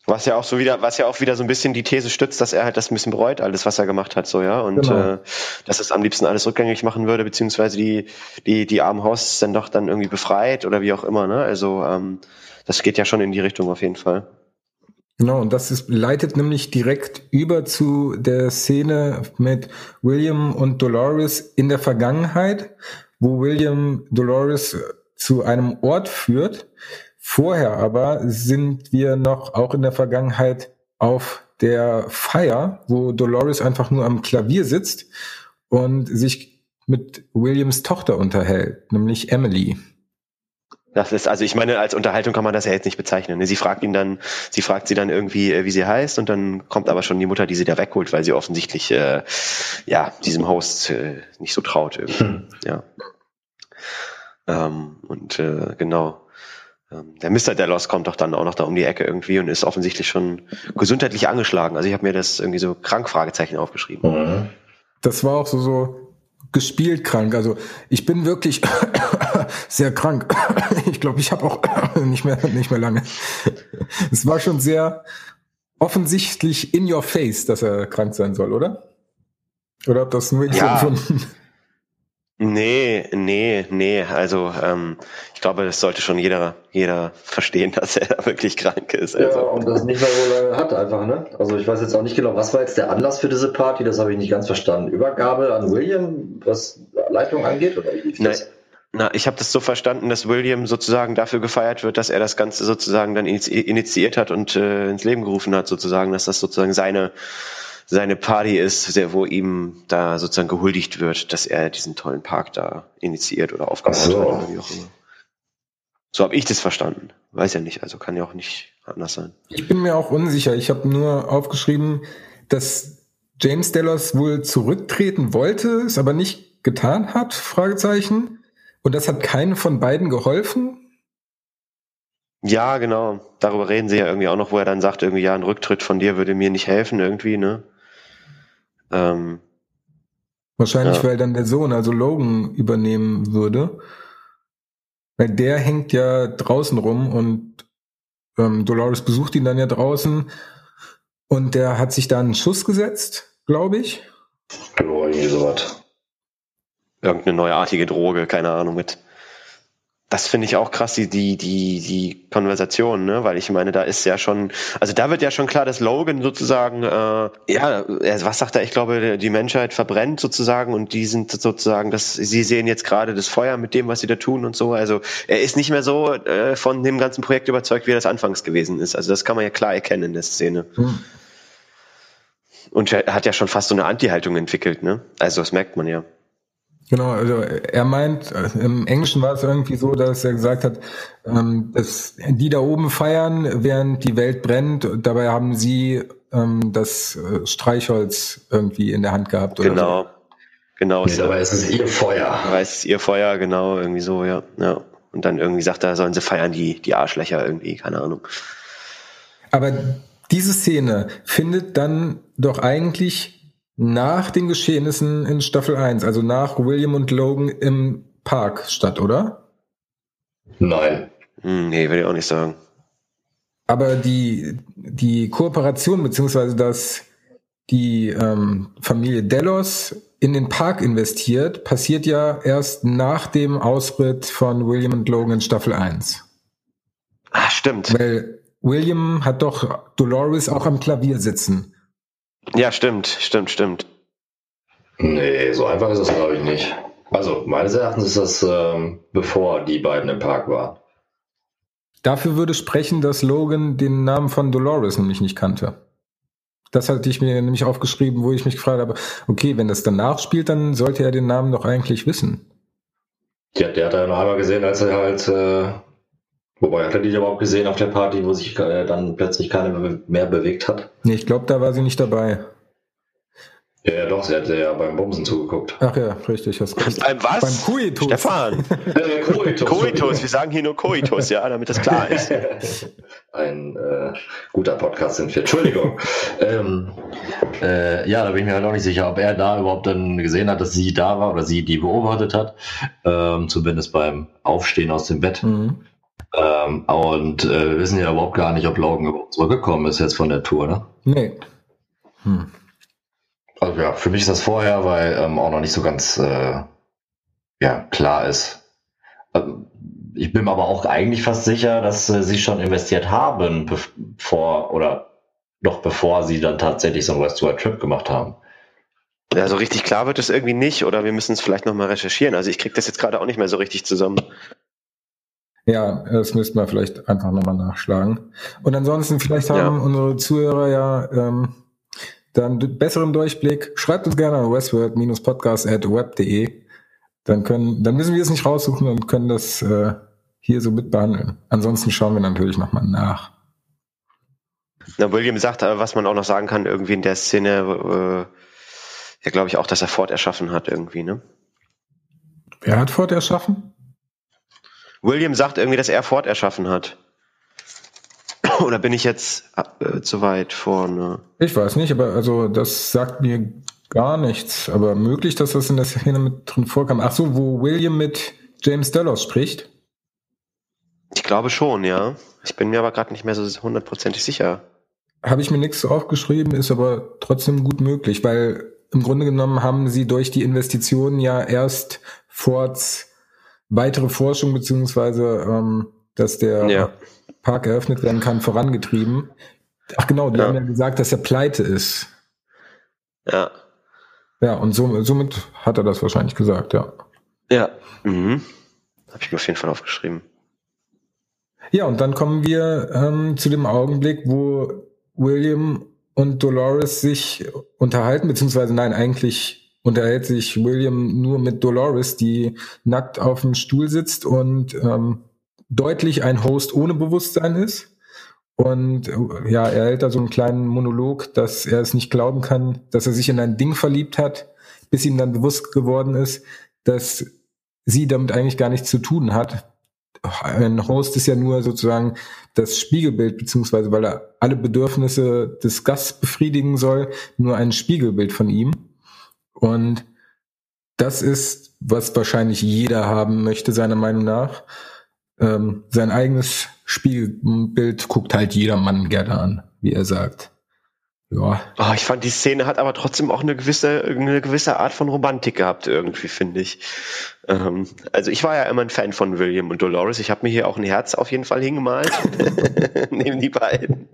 Was ja auch so wieder, was ja auch wieder so ein bisschen die These stützt, dass er halt das ein bisschen bereut, alles, was er gemacht hat, so, ja. Und genau. äh, dass es am liebsten alles rückgängig machen würde, beziehungsweise die, die, die armen Hosts dann doch dann irgendwie befreit oder wie auch immer, ne? Also ähm, das geht ja schon in die Richtung auf jeden Fall. Genau, und das ist, leitet nämlich direkt über zu der Szene mit William und Dolores in der Vergangenheit, wo William Dolores zu einem Ort führt. Vorher aber sind wir noch auch in der Vergangenheit auf der Feier, wo Dolores einfach nur am Klavier sitzt und sich mit Williams Tochter unterhält, nämlich Emily. Das ist, also ich meine, als Unterhaltung kann man das ja jetzt nicht bezeichnen. Ne? Sie fragt ihn dann, sie fragt sie dann irgendwie, äh, wie sie heißt, und dann kommt aber schon die Mutter, die sie da wegholt, weil sie offensichtlich äh, ja diesem Host äh, nicht so traut irgendwie. Hm. Ja. Ähm, und äh, genau. Ähm, der Mr. Delos kommt doch dann auch noch da um die Ecke irgendwie und ist offensichtlich schon gesundheitlich angeschlagen. Also ich habe mir das irgendwie so krank Fragezeichen aufgeschrieben. Mhm. Das war auch so so gespielt krank. Also ich bin wirklich sehr krank. Ich glaube, ich habe auch nicht mehr, nicht mehr lange. Es war schon sehr offensichtlich in your face, dass er krank sein soll, oder? Oder habt das nur ich Ja. empfunden? Nee, nee, nee. Also ähm, ich glaube, das sollte schon jeder, jeder verstehen, dass er wirklich krank ist. Ja, Also. und das nicht mehr so lange hat einfach, ne? Also ich weiß jetzt auch nicht genau, was war jetzt der Anlass für diese Party, das habe ich nicht ganz verstanden. Übergabe an William, was Leitung angeht, oder wie lief Nein. Na, ich habe das so verstanden, dass William sozusagen dafür gefeiert wird, dass er das Ganze sozusagen dann initiiert hat und äh, ins Leben gerufen hat, sozusagen, dass das sozusagen seine seine Party ist, wo ihm da sozusagen gehuldigt wird, dass er diesen tollen Park da initiiert oder aufgebaut so. hat oder wie auch immer. So habe ich das verstanden. Weiß ja nicht, also kann ja auch nicht anders sein. Ich bin mir auch unsicher. Ich habe nur aufgeschrieben, dass James Delos wohl zurücktreten wollte, es aber nicht getan hat, Fragezeichen. Und das hat keinen von beiden geholfen. Ja, genau. Darüber reden sie ja irgendwie auch noch, wo er dann sagt, irgendwie, ja, ein Rücktritt von dir würde mir nicht helfen, irgendwie, ne? Ähm, Wahrscheinlich, Ja. weil dann der Sohn, also Logan, übernehmen würde. Weil der hängt ja draußen rum und ähm, Dolores besucht ihn dann ja draußen. Und der hat sich da einen Schuss gesetzt, glaube ich. Oder irgendwie sowas. Irgendeine neuartige Droge, keine Ahnung, mit. Das finde ich auch krass, die, die, die, die Konversation, ne? Weil ich meine, da ist ja schon, also da wird ja schon klar, dass Logan sozusagen, äh, ja, was sagt er, ich glaube, die Menschheit verbrennt sozusagen und die sind sozusagen, dass sie sehen jetzt gerade das Feuer mit dem, was sie da tun und so. Also er ist nicht mehr so äh, von dem ganzen Projekt überzeugt, wie er das anfangs gewesen ist. Also das kann man ja klar erkennen in der Szene. Hm. Und er hat ja schon fast so eine Anti-Haltung entwickelt, ne? Also das merkt man ja. Genau, also er meint, äh, im Englischen war es irgendwie so, dass er gesagt hat, ähm, dass die da oben feiern, während die Welt brennt. Dabei haben sie ähm, das äh, Streichholz irgendwie in der Hand gehabt. Oder Genau. Genau. Nee, dabei ist es ihr Feuer. weiß es ihr Feuer, genau, irgendwie so, ja. ja. Und dann irgendwie sagt er, sollen sie feiern, die, die Arschlöcher irgendwie, keine Ahnung. So. Aber diese Szene findet dann doch eigentlich nach den Geschehnissen in Staffel 1, also nach William und Logan im Park statt, oder? Nein. Hm, nee, will ich auch nicht sagen. Aber die, die Kooperation, beziehungsweise dass die ähm, Familie Delos in den Park investiert, passiert ja erst nach dem Ausritt von William und Logan in Staffel 1. Ah, stimmt. Weil William hat doch Dolores auch am Klavier sitzen. Ja, stimmt, stimmt, stimmt. Nee, so einfach ist das, glaube ich, nicht. Also, meines Erachtens ist das, ähm, bevor die beiden im Park waren. Dafür würde sprechen, dass Logan den Namen von Dolores nämlich nicht kannte. Das hatte ich mir nämlich aufgeschrieben, wo ich mich gefragt habe, okay, wenn das danach spielt, dann sollte er den Namen doch eigentlich wissen. Hat, der hat er noch einmal gesehen, als er halt, äh, wobei hat er die überhaupt gesehen auf der Party, wo sich äh, dann plötzlich keine be- mehr bewegt hat? Nee, ich glaube, da war sie nicht dabei. Ja, ja, doch, sie hat ja beim Bumsen zugeguckt. Ach ja, richtig. Hast recht. Beim was? Beim Koitus. Stefan. Koitus. Koitus, wir sagen hier nur Koitus, ja, damit das klar ist. Ein äh, guter Podcast sind wir. Entschuldigung. ähm, äh, ja, da bin ich mir halt auch nicht sicher, ob er da überhaupt dann gesehen hat, dass sie da war oder sie die beobachtet hat. Ähm, zumindest beim Aufstehen aus dem Bett. Mhm. Ähm, und äh, wir wissen ja überhaupt gar nicht, ob Logan überhaupt zurückgekommen ist jetzt von der Tour. Ne? Nee. Hm. Also ja, für mich ist das vorher, weil ähm, auch noch nicht so ganz äh, ja, klar ist. Ähm, ich bin mir aber auch eigentlich fast sicher, dass äh, sie schon investiert haben, bevor oder noch bevor sie dann tatsächlich so einen Westworld Trip gemacht haben. Ja, so richtig klar wird es irgendwie nicht, oder wir müssen es vielleicht nochmal recherchieren. Also ich krieg das jetzt gerade auch nicht mehr so richtig zusammen. Ja, das müssten wir vielleicht einfach nochmal nachschlagen. Und ansonsten, vielleicht haben Ja. unsere Zuhörer ja ähm, dann besseren Durchblick. Schreibt uns gerne an westworld-podcast.web.de. Dann können, dann müssen wir es nicht raussuchen und können das äh, hier so mit behandeln. Ansonsten schauen wir natürlich nochmal nach. Na, William sagt, äh, was man auch noch sagen kann, irgendwie in der Szene, äh, ja, glaube ich auch, dass er Ford erschaffen hat irgendwie, ne? Wer hat Ford erschaffen? William sagt irgendwie, dass er Ford erschaffen hat. Oder bin ich jetzt äh, zu weit vorne? Ich weiß nicht, aber also das sagt mir gar nichts. Aber möglich, dass das in der Szene mit drin vorkam. Ach so, wo William mit James Delos spricht? Ich glaube schon, ja. Ich bin mir aber gerade nicht mehr so hundertprozentig sicher. Habe ich mir nichts aufgeschrieben, ist aber trotzdem gut möglich, weil im Grunde genommen haben sie durch die Investitionen ja erst Fords weitere Forschung beziehungsweise ähm, dass der ja. Park eröffnet werden kann, vorangetrieben. Ach genau, die ja. haben ja gesagt, dass er pleite ist. Ja. Ja, und so, somit hat er das wahrscheinlich gesagt, ja. Ja. Mhm. Habe ich mir auf jeden Fall aufgeschrieben. Ja, und dann kommen wir ähm, zu dem Augenblick, wo William und Dolores sich unterhalten, beziehungsweise nein, eigentlich unterhält sich William nur mit Dolores, die nackt auf dem Stuhl sitzt und ähm, deutlich ein Host ohne Bewusstsein ist. Und ja, er hält da so einen kleinen Monolog, dass er es nicht glauben kann, dass er sich in ein Ding verliebt hat, bis ihm dann bewusst geworden ist, dass sie damit eigentlich gar nichts zu tun hat. Ein Host ist ja nur sozusagen das Spiegelbild, beziehungsweise weil er alle Bedürfnisse des Gasts befriedigen soll, nur ein Spiegelbild von ihm. Und das ist, was wahrscheinlich jeder haben möchte, seiner Meinung nach. Ähm, sein eigenes Spiegelbild guckt halt jeder Mann gerne an, wie er sagt. Ja. Oh, ich fand die Szene hat aber trotzdem auch eine gewisse, eine gewisse Art von Romantik gehabt, irgendwie, finde ich. Ähm, also ich war ja immer ein Fan von William und Dolores. Ich habe mir hier auch ein Herz auf jeden Fall hingemalt. Neben die beiden.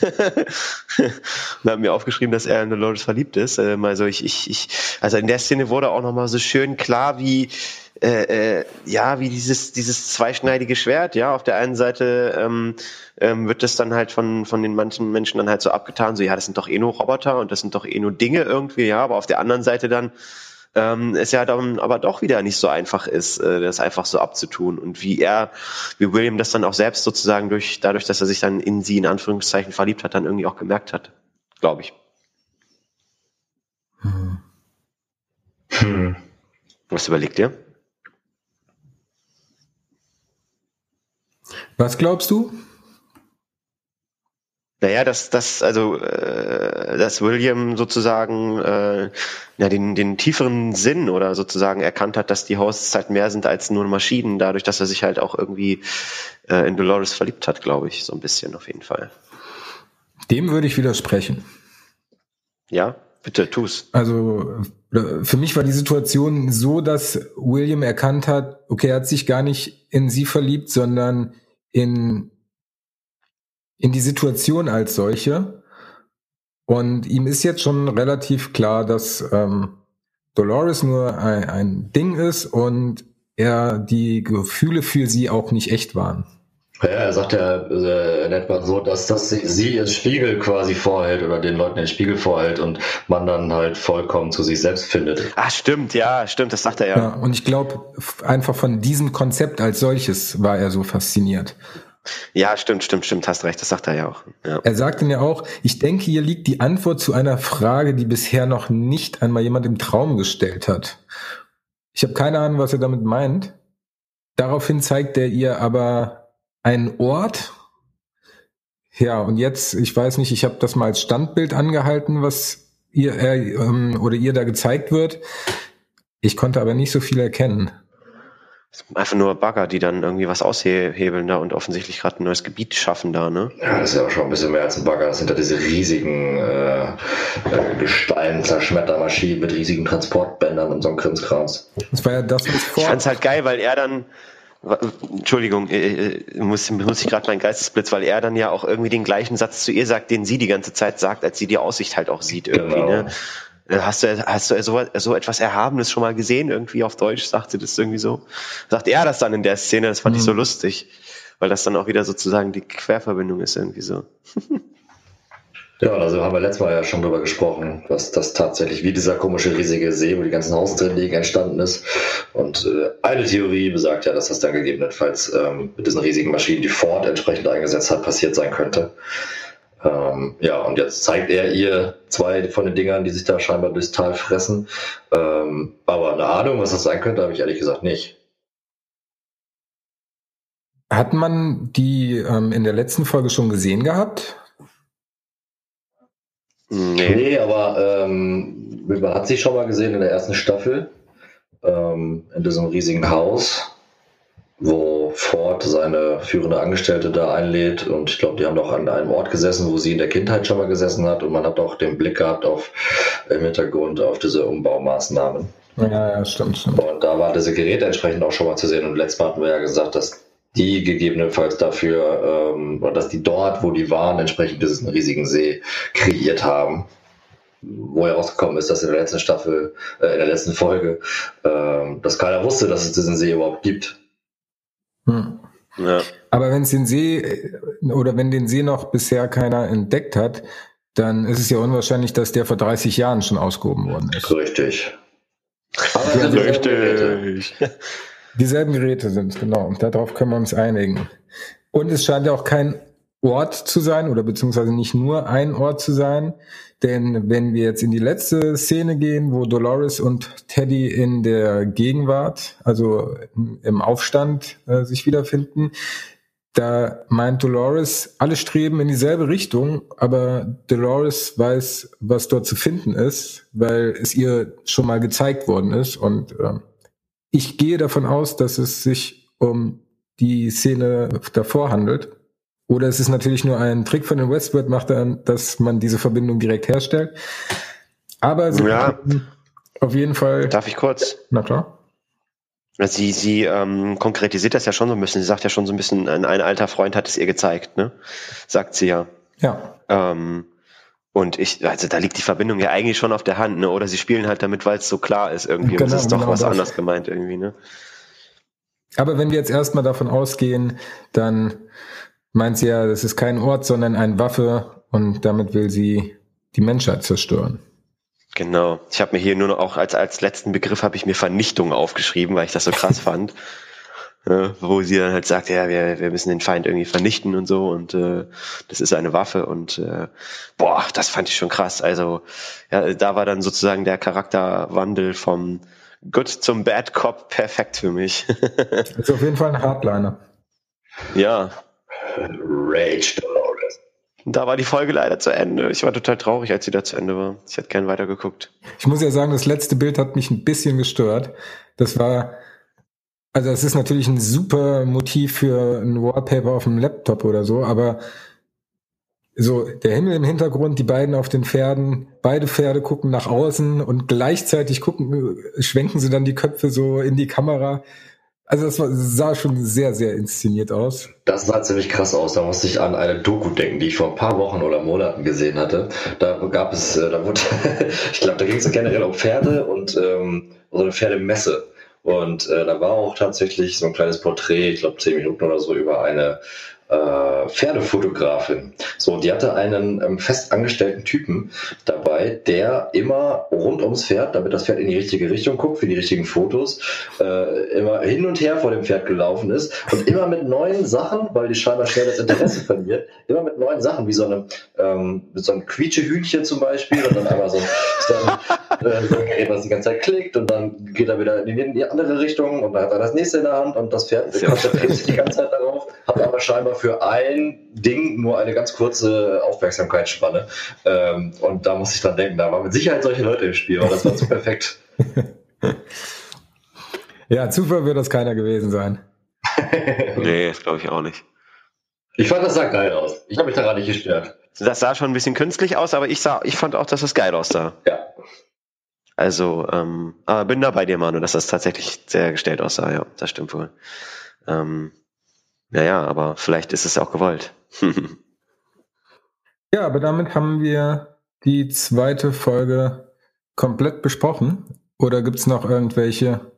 und habe mir aufgeschrieben, dass er in Dolores verliebt ist. Ähm, also ich, ich, ich, also in der Szene wurde auch nochmal so schön klar, wie, äh, äh, ja, wie dieses, dieses zweischneidige Schwert, ja, auf der einen Seite ähm, ähm, wird das dann halt von, von den manchen Menschen dann halt so abgetan, so ja, das sind doch eh nur Roboter und das sind doch eh nur Dinge irgendwie, ja, aber auf der anderen Seite dann ähm, es ja dann aber doch wieder nicht so einfach ist, äh, das einfach so abzutun. Und wie er, wie William das dann auch selbst sozusagen durch, dadurch, dass er sich dann in sie in Anführungszeichen verliebt hat, dann irgendwie auch gemerkt hat, glaube ich. Hm. Hm. Was überlegt ihr? Was glaubst du? Naja, dass, dass, also, äh, dass William sozusagen äh, ja, den, den tieferen Sinn oder sozusagen erkannt hat, dass die Hosts halt mehr sind als nur Maschinen, dadurch, dass er sich halt auch irgendwie äh, in Dolores verliebt hat, glaube ich, so ein bisschen auf jeden Fall. Dem würde ich widersprechen. Ja, bitte, tu's. Also für mich war die Situation so, dass William erkannt hat, okay, er hat sich gar nicht in sie verliebt, sondern in in die Situation als solche. Und ihm ist jetzt schon relativ klar, dass ähm, Dolores nur ein, ein Ding ist und er die Gefühle für sie auch nicht echt waren. Ja, er sagt ja äh, in etwa so, dass das sie als Spiegel quasi vorhält oder den Leuten den Spiegel vorhält und man dann halt vollkommen zu sich selbst findet. Ah, stimmt, ja, stimmt, das sagt er ja. ja und ich glaube, einfach von diesem Konzept als solches war er so fasziniert. Ja, stimmt, stimmt, stimmt, hast recht, das sagt er ja auch. Ja. Er sagte mir auch, ich denke, hier liegt die Antwort zu einer Frage, die bisher noch nicht einmal jemand im Traum gestellt hat. Ich habe keine Ahnung, was er damit meint. Daraufhin zeigt er ihr aber einen Ort. Ja, und jetzt, ich weiß nicht, ich habe das mal als Standbild angehalten, was ihr ähm, oder ihr da gezeigt wird. Ich konnte aber nicht so viel erkennen. Einfach nur Bagger, die dann irgendwie was aushebeln da und offensichtlich gerade ein neues Gebiet schaffen da, ne? Ja, das ist ja auch schon ein bisschen mehr als ein Bagger. Das sind ja diese riesigen äh, äh, Gestein-Zerschmettermaschinen mit riesigen Transportbändern und so einem Krimskrams. Das war ja das, was vor. Ich fand's halt geil, weil er dann, Entschuldigung, äh, äh, muss, muss ich gerade meinen Geistesblitz, weil er dann ja auch irgendwie den gleichen Satz zu ihr sagt, den sie die ganze Zeit sagt, als sie die Aussicht halt auch sieht irgendwie, genau. ne? Äh, hast du, hast du so, so etwas Erhabenes schon mal gesehen? Irgendwie auf Deutsch sagt sie das irgendwie so. Sagt er das dann in der Szene, das fand mhm. ich so mhm. lustig, weil das dann auch wieder sozusagen die Querverbindung ist irgendwie so. Ja, also haben wir letztes Mal ja schon drüber gesprochen, was das tatsächlich, wie dieser komische riesige See, wo die ganzen Haus drin liegen, entstanden ist. Und äh, eine Theorie besagt ja, dass das dann gegebenenfalls ähm, mit diesen riesigen Maschinen, die Ford entsprechend eingesetzt hat, passiert sein könnte. Ähm, ja, und jetzt zeigt er ihr zwei von den Dingern, die sich da scheinbar durchs Tal fressen. Ähm, aber eine Ahnung, was das sein könnte, habe ich ehrlich gesagt nicht. Hat man die ähm, in der letzten Folge schon gesehen gehabt? Nee, nee aber ähm, man hat sie schon mal gesehen in der ersten Staffel ähm, in diesem riesigen Haus. wo Ford seine führende Angestellte da einlädt und ich glaube, die haben doch an einem Ort gesessen, wo sie in der Kindheit schon mal gesessen hat und man hat auch den Blick gehabt auf im Hintergrund auf diese Umbaumaßnahmen. Ja, ja, stimmt, stimmt. Und da war diese Geräte entsprechend auch schon mal zu sehen und letztes Mal hatten wir ja gesagt, dass die gegebenenfalls dafür, ähm, dass die dort, wo die waren, entsprechend diesen riesigen See kreiert haben wo herausgekommen ist, dass in der letzten Staffel, äh, in der letzten Folge, äh, dass keiner wusste, dass es diesen See überhaupt gibt. Hm. Ja. Aber wenn es den See äh, oder wenn den See noch bisher keiner entdeckt hat, dann ist es ja unwahrscheinlich, dass der vor 30 Jahren schon ausgehoben worden ist. Richtig. Aber richtig. Dieselben Geräte sind, genau. Und darauf können wir uns einigen. Und es scheint ja auch kein Ort zu sein oder beziehungsweise nicht nur ein Ort zu sein. Denn wenn wir jetzt in die letzte Szene gehen, wo Dolores und Teddy in der Gegenwart, also im Aufstand äh, sich wiederfinden, da meint Dolores, alle streben in dieselbe Richtung, aber Dolores weiß, was dort zu finden ist, weil es ihr schon mal gezeigt worden ist. Und äh, ich gehe davon aus, dass es sich um die Szene davor handelt. Oder es ist natürlich nur ein Trick von den Westworld macht dass man diese Verbindung direkt herstellt. Aber sie ja. auf jeden Fall. Darf ich kurz? Na klar. Sie, sie ähm, konkretisiert das ja schon so ein bisschen. Sie sagt ja schon so ein bisschen, ein, ein alter Freund hat es ihr gezeigt, ne? Sagt sie ja. Ja. Ähm, und ich, also da liegt die Verbindung ja eigentlich schon auf der Hand, ne? Oder sie spielen halt damit, weil es so klar ist irgendwie. Genau, und es ist doch genau was das. anders gemeint irgendwie, ne? Aber wenn wir jetzt erstmal davon ausgehen, dann meint sie ja, das ist kein Ort, sondern eine Waffe und damit will sie die Menschheit zerstören. Genau. Ich habe mir hier nur noch auch als, als letzten Begriff habe ich mir Vernichtung aufgeschrieben, weil ich das so krass fand. Ja, wo sie dann halt sagt, ja, wir, wir müssen den Feind irgendwie vernichten und so und äh, das ist eine Waffe und äh, boah, das fand ich schon krass. Also ja, da war dann sozusagen der Charakterwandel vom Good zum Bad Cop perfekt für mich. ist auf jeden Fall ein Hardliner. Ja, Rage Dolores. Da war die Folge leider zu Ende. Ich war total traurig, als sie da zu Ende war. Ich hätte gern weitergeguckt. Ich muss ja sagen, das letzte Bild hat mich ein bisschen gestört. Das war, also es ist natürlich ein super Motiv für ein Wallpaper auf dem Laptop oder so, aber so der Himmel im Hintergrund, die beiden auf den Pferden, beide Pferde gucken nach außen und gleichzeitig gucken, schwenken sie dann die Köpfe so in die Kamera. Also das sah schon sehr, sehr inszeniert aus. Das sah ziemlich krass aus. Da musste ich an eine Doku denken, die ich vor ein paar Wochen oder Monaten gesehen hatte. Da gab es, äh, da wurde, ich glaube, da ging es generell um Pferde und ähm, so eine Pferdemesse. Und äh, da war auch tatsächlich so ein kleines Porträt, ich glaube zehn Minuten oder so, über eine äh, Pferdefotografin. So, die hatte einen ähm, festangestellten Typen dabei, der immer rund ums Pferd, damit das Pferd in die richtige Richtung guckt, für die richtigen Fotos, äh, immer hin und her vor dem Pferd gelaufen ist und immer mit neuen Sachen, weil die scheinbar schnell das Interesse verliert, immer mit neuen Sachen, wie so eine ähm, mit so einem Quietschehühnchen zum Beispiel und dann einmal so, so, ein, äh, so ein Gerät, was die ganze Zeit klickt und dann geht er wieder in die andere Richtung und dann hat er das nächste in der Hand und das Pferd konzentriert sich die ganze Zeit darauf, hat aber scheinbar für ein Ding nur eine ganz kurze Aufmerksamkeitsspanne. Ähm, und da muss ich dann denken, da waren mit Sicherheit solche Leute im Spiel, aber das war zu perfekt. ja, Zufall wird das keiner gewesen sein. nee, das glaube ich auch nicht. Ich fand, das sah geil aus. Ich habe mich daran nicht gestört. Das sah schon ein bisschen künstlich aus, aber ich, sah, ich fand auch, dass das geil aussah. Ja. Also, ähm, aber bin da bei dir, Manu, dass das tatsächlich sehr gestellt aussah. Ja, das stimmt wohl. Ähm, naja, aber vielleicht ist es auch gewollt. ja, aber damit haben wir die zweite Folge komplett besprochen. Oder gibt es noch irgendwelche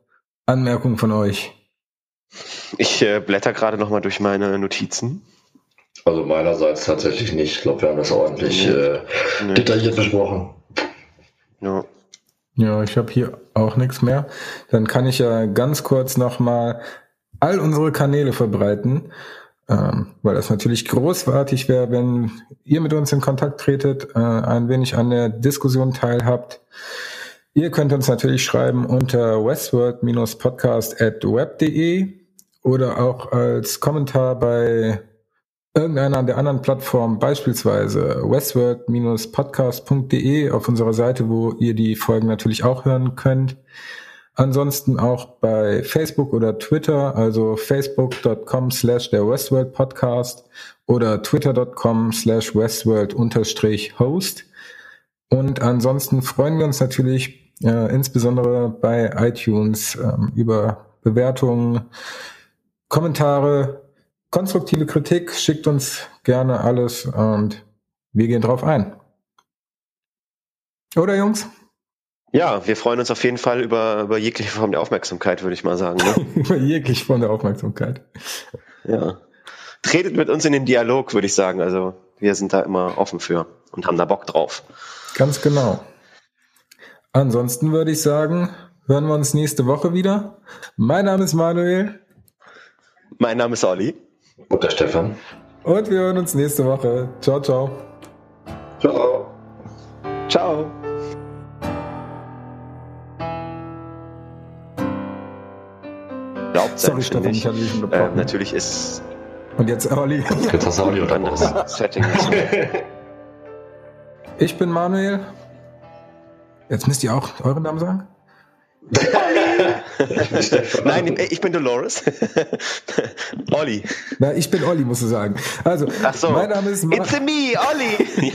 Anmerkungen von euch? Ich äh, blätter gerade noch mal durch meine Notizen. Also meinerseits tatsächlich nicht. Ich glaube, wir haben das ordentlich äh, nee. detailliert besprochen. Ja. Ja, ich habe hier auch nichts mehr. Dann kann ich ja ganz kurz noch mal all unsere Kanäle verbreiten, ähm, weil das natürlich großartig wäre, wenn ihr mit uns in Kontakt tretet, äh, ein wenig an der Diskussion teilhabt. Ihr könnt uns natürlich schreiben unter westworld-podcast at web.de oder auch als Kommentar bei irgendeiner der anderen Plattformen, beispielsweise westworld-podcast.de auf unserer Seite, wo ihr die Folgen natürlich auch hören könnt. Ansonsten auch bei Facebook oder Twitter, also facebook.com slash der Westworld Podcast oder twitter.com slash westworld unterstrich host. Und ansonsten freuen wir uns natürlich äh, insbesondere bei iTunes ähm, über Bewertungen, Kommentare, konstruktive Kritik. Schickt uns gerne alles und wir gehen drauf ein. Oder Jungs? Ja, wir freuen uns auf jeden Fall über, über jegliche Form der Aufmerksamkeit, würde ich mal sagen. Ne? über jegliche Form der Aufmerksamkeit. Ja. Tretet mit uns in den Dialog, würde ich sagen. Also wir sind da immer offen für und haben da Bock drauf. Ganz genau. Ansonsten würde ich sagen, hören wir uns nächste Woche wieder. Mein Name ist Manuel. Mein Name ist Olli. Und der Stefan. Und wir hören uns nächste Woche. Ciao, ciao. Ciao. Ciao. Glaubt Sorry, Stefan, ich hatte dich schon äh, Natürlich ist. Und jetzt Olli. Jetzt hast du Olli das Setting. Ich bin Manuel. Jetzt müsst ihr auch euren Namen sagen. Nein, ich bin Dolores. Olli. Na, ich bin Olli, musst du sagen. Also, Ach so. mein Name ist Ma It's a me, Olli.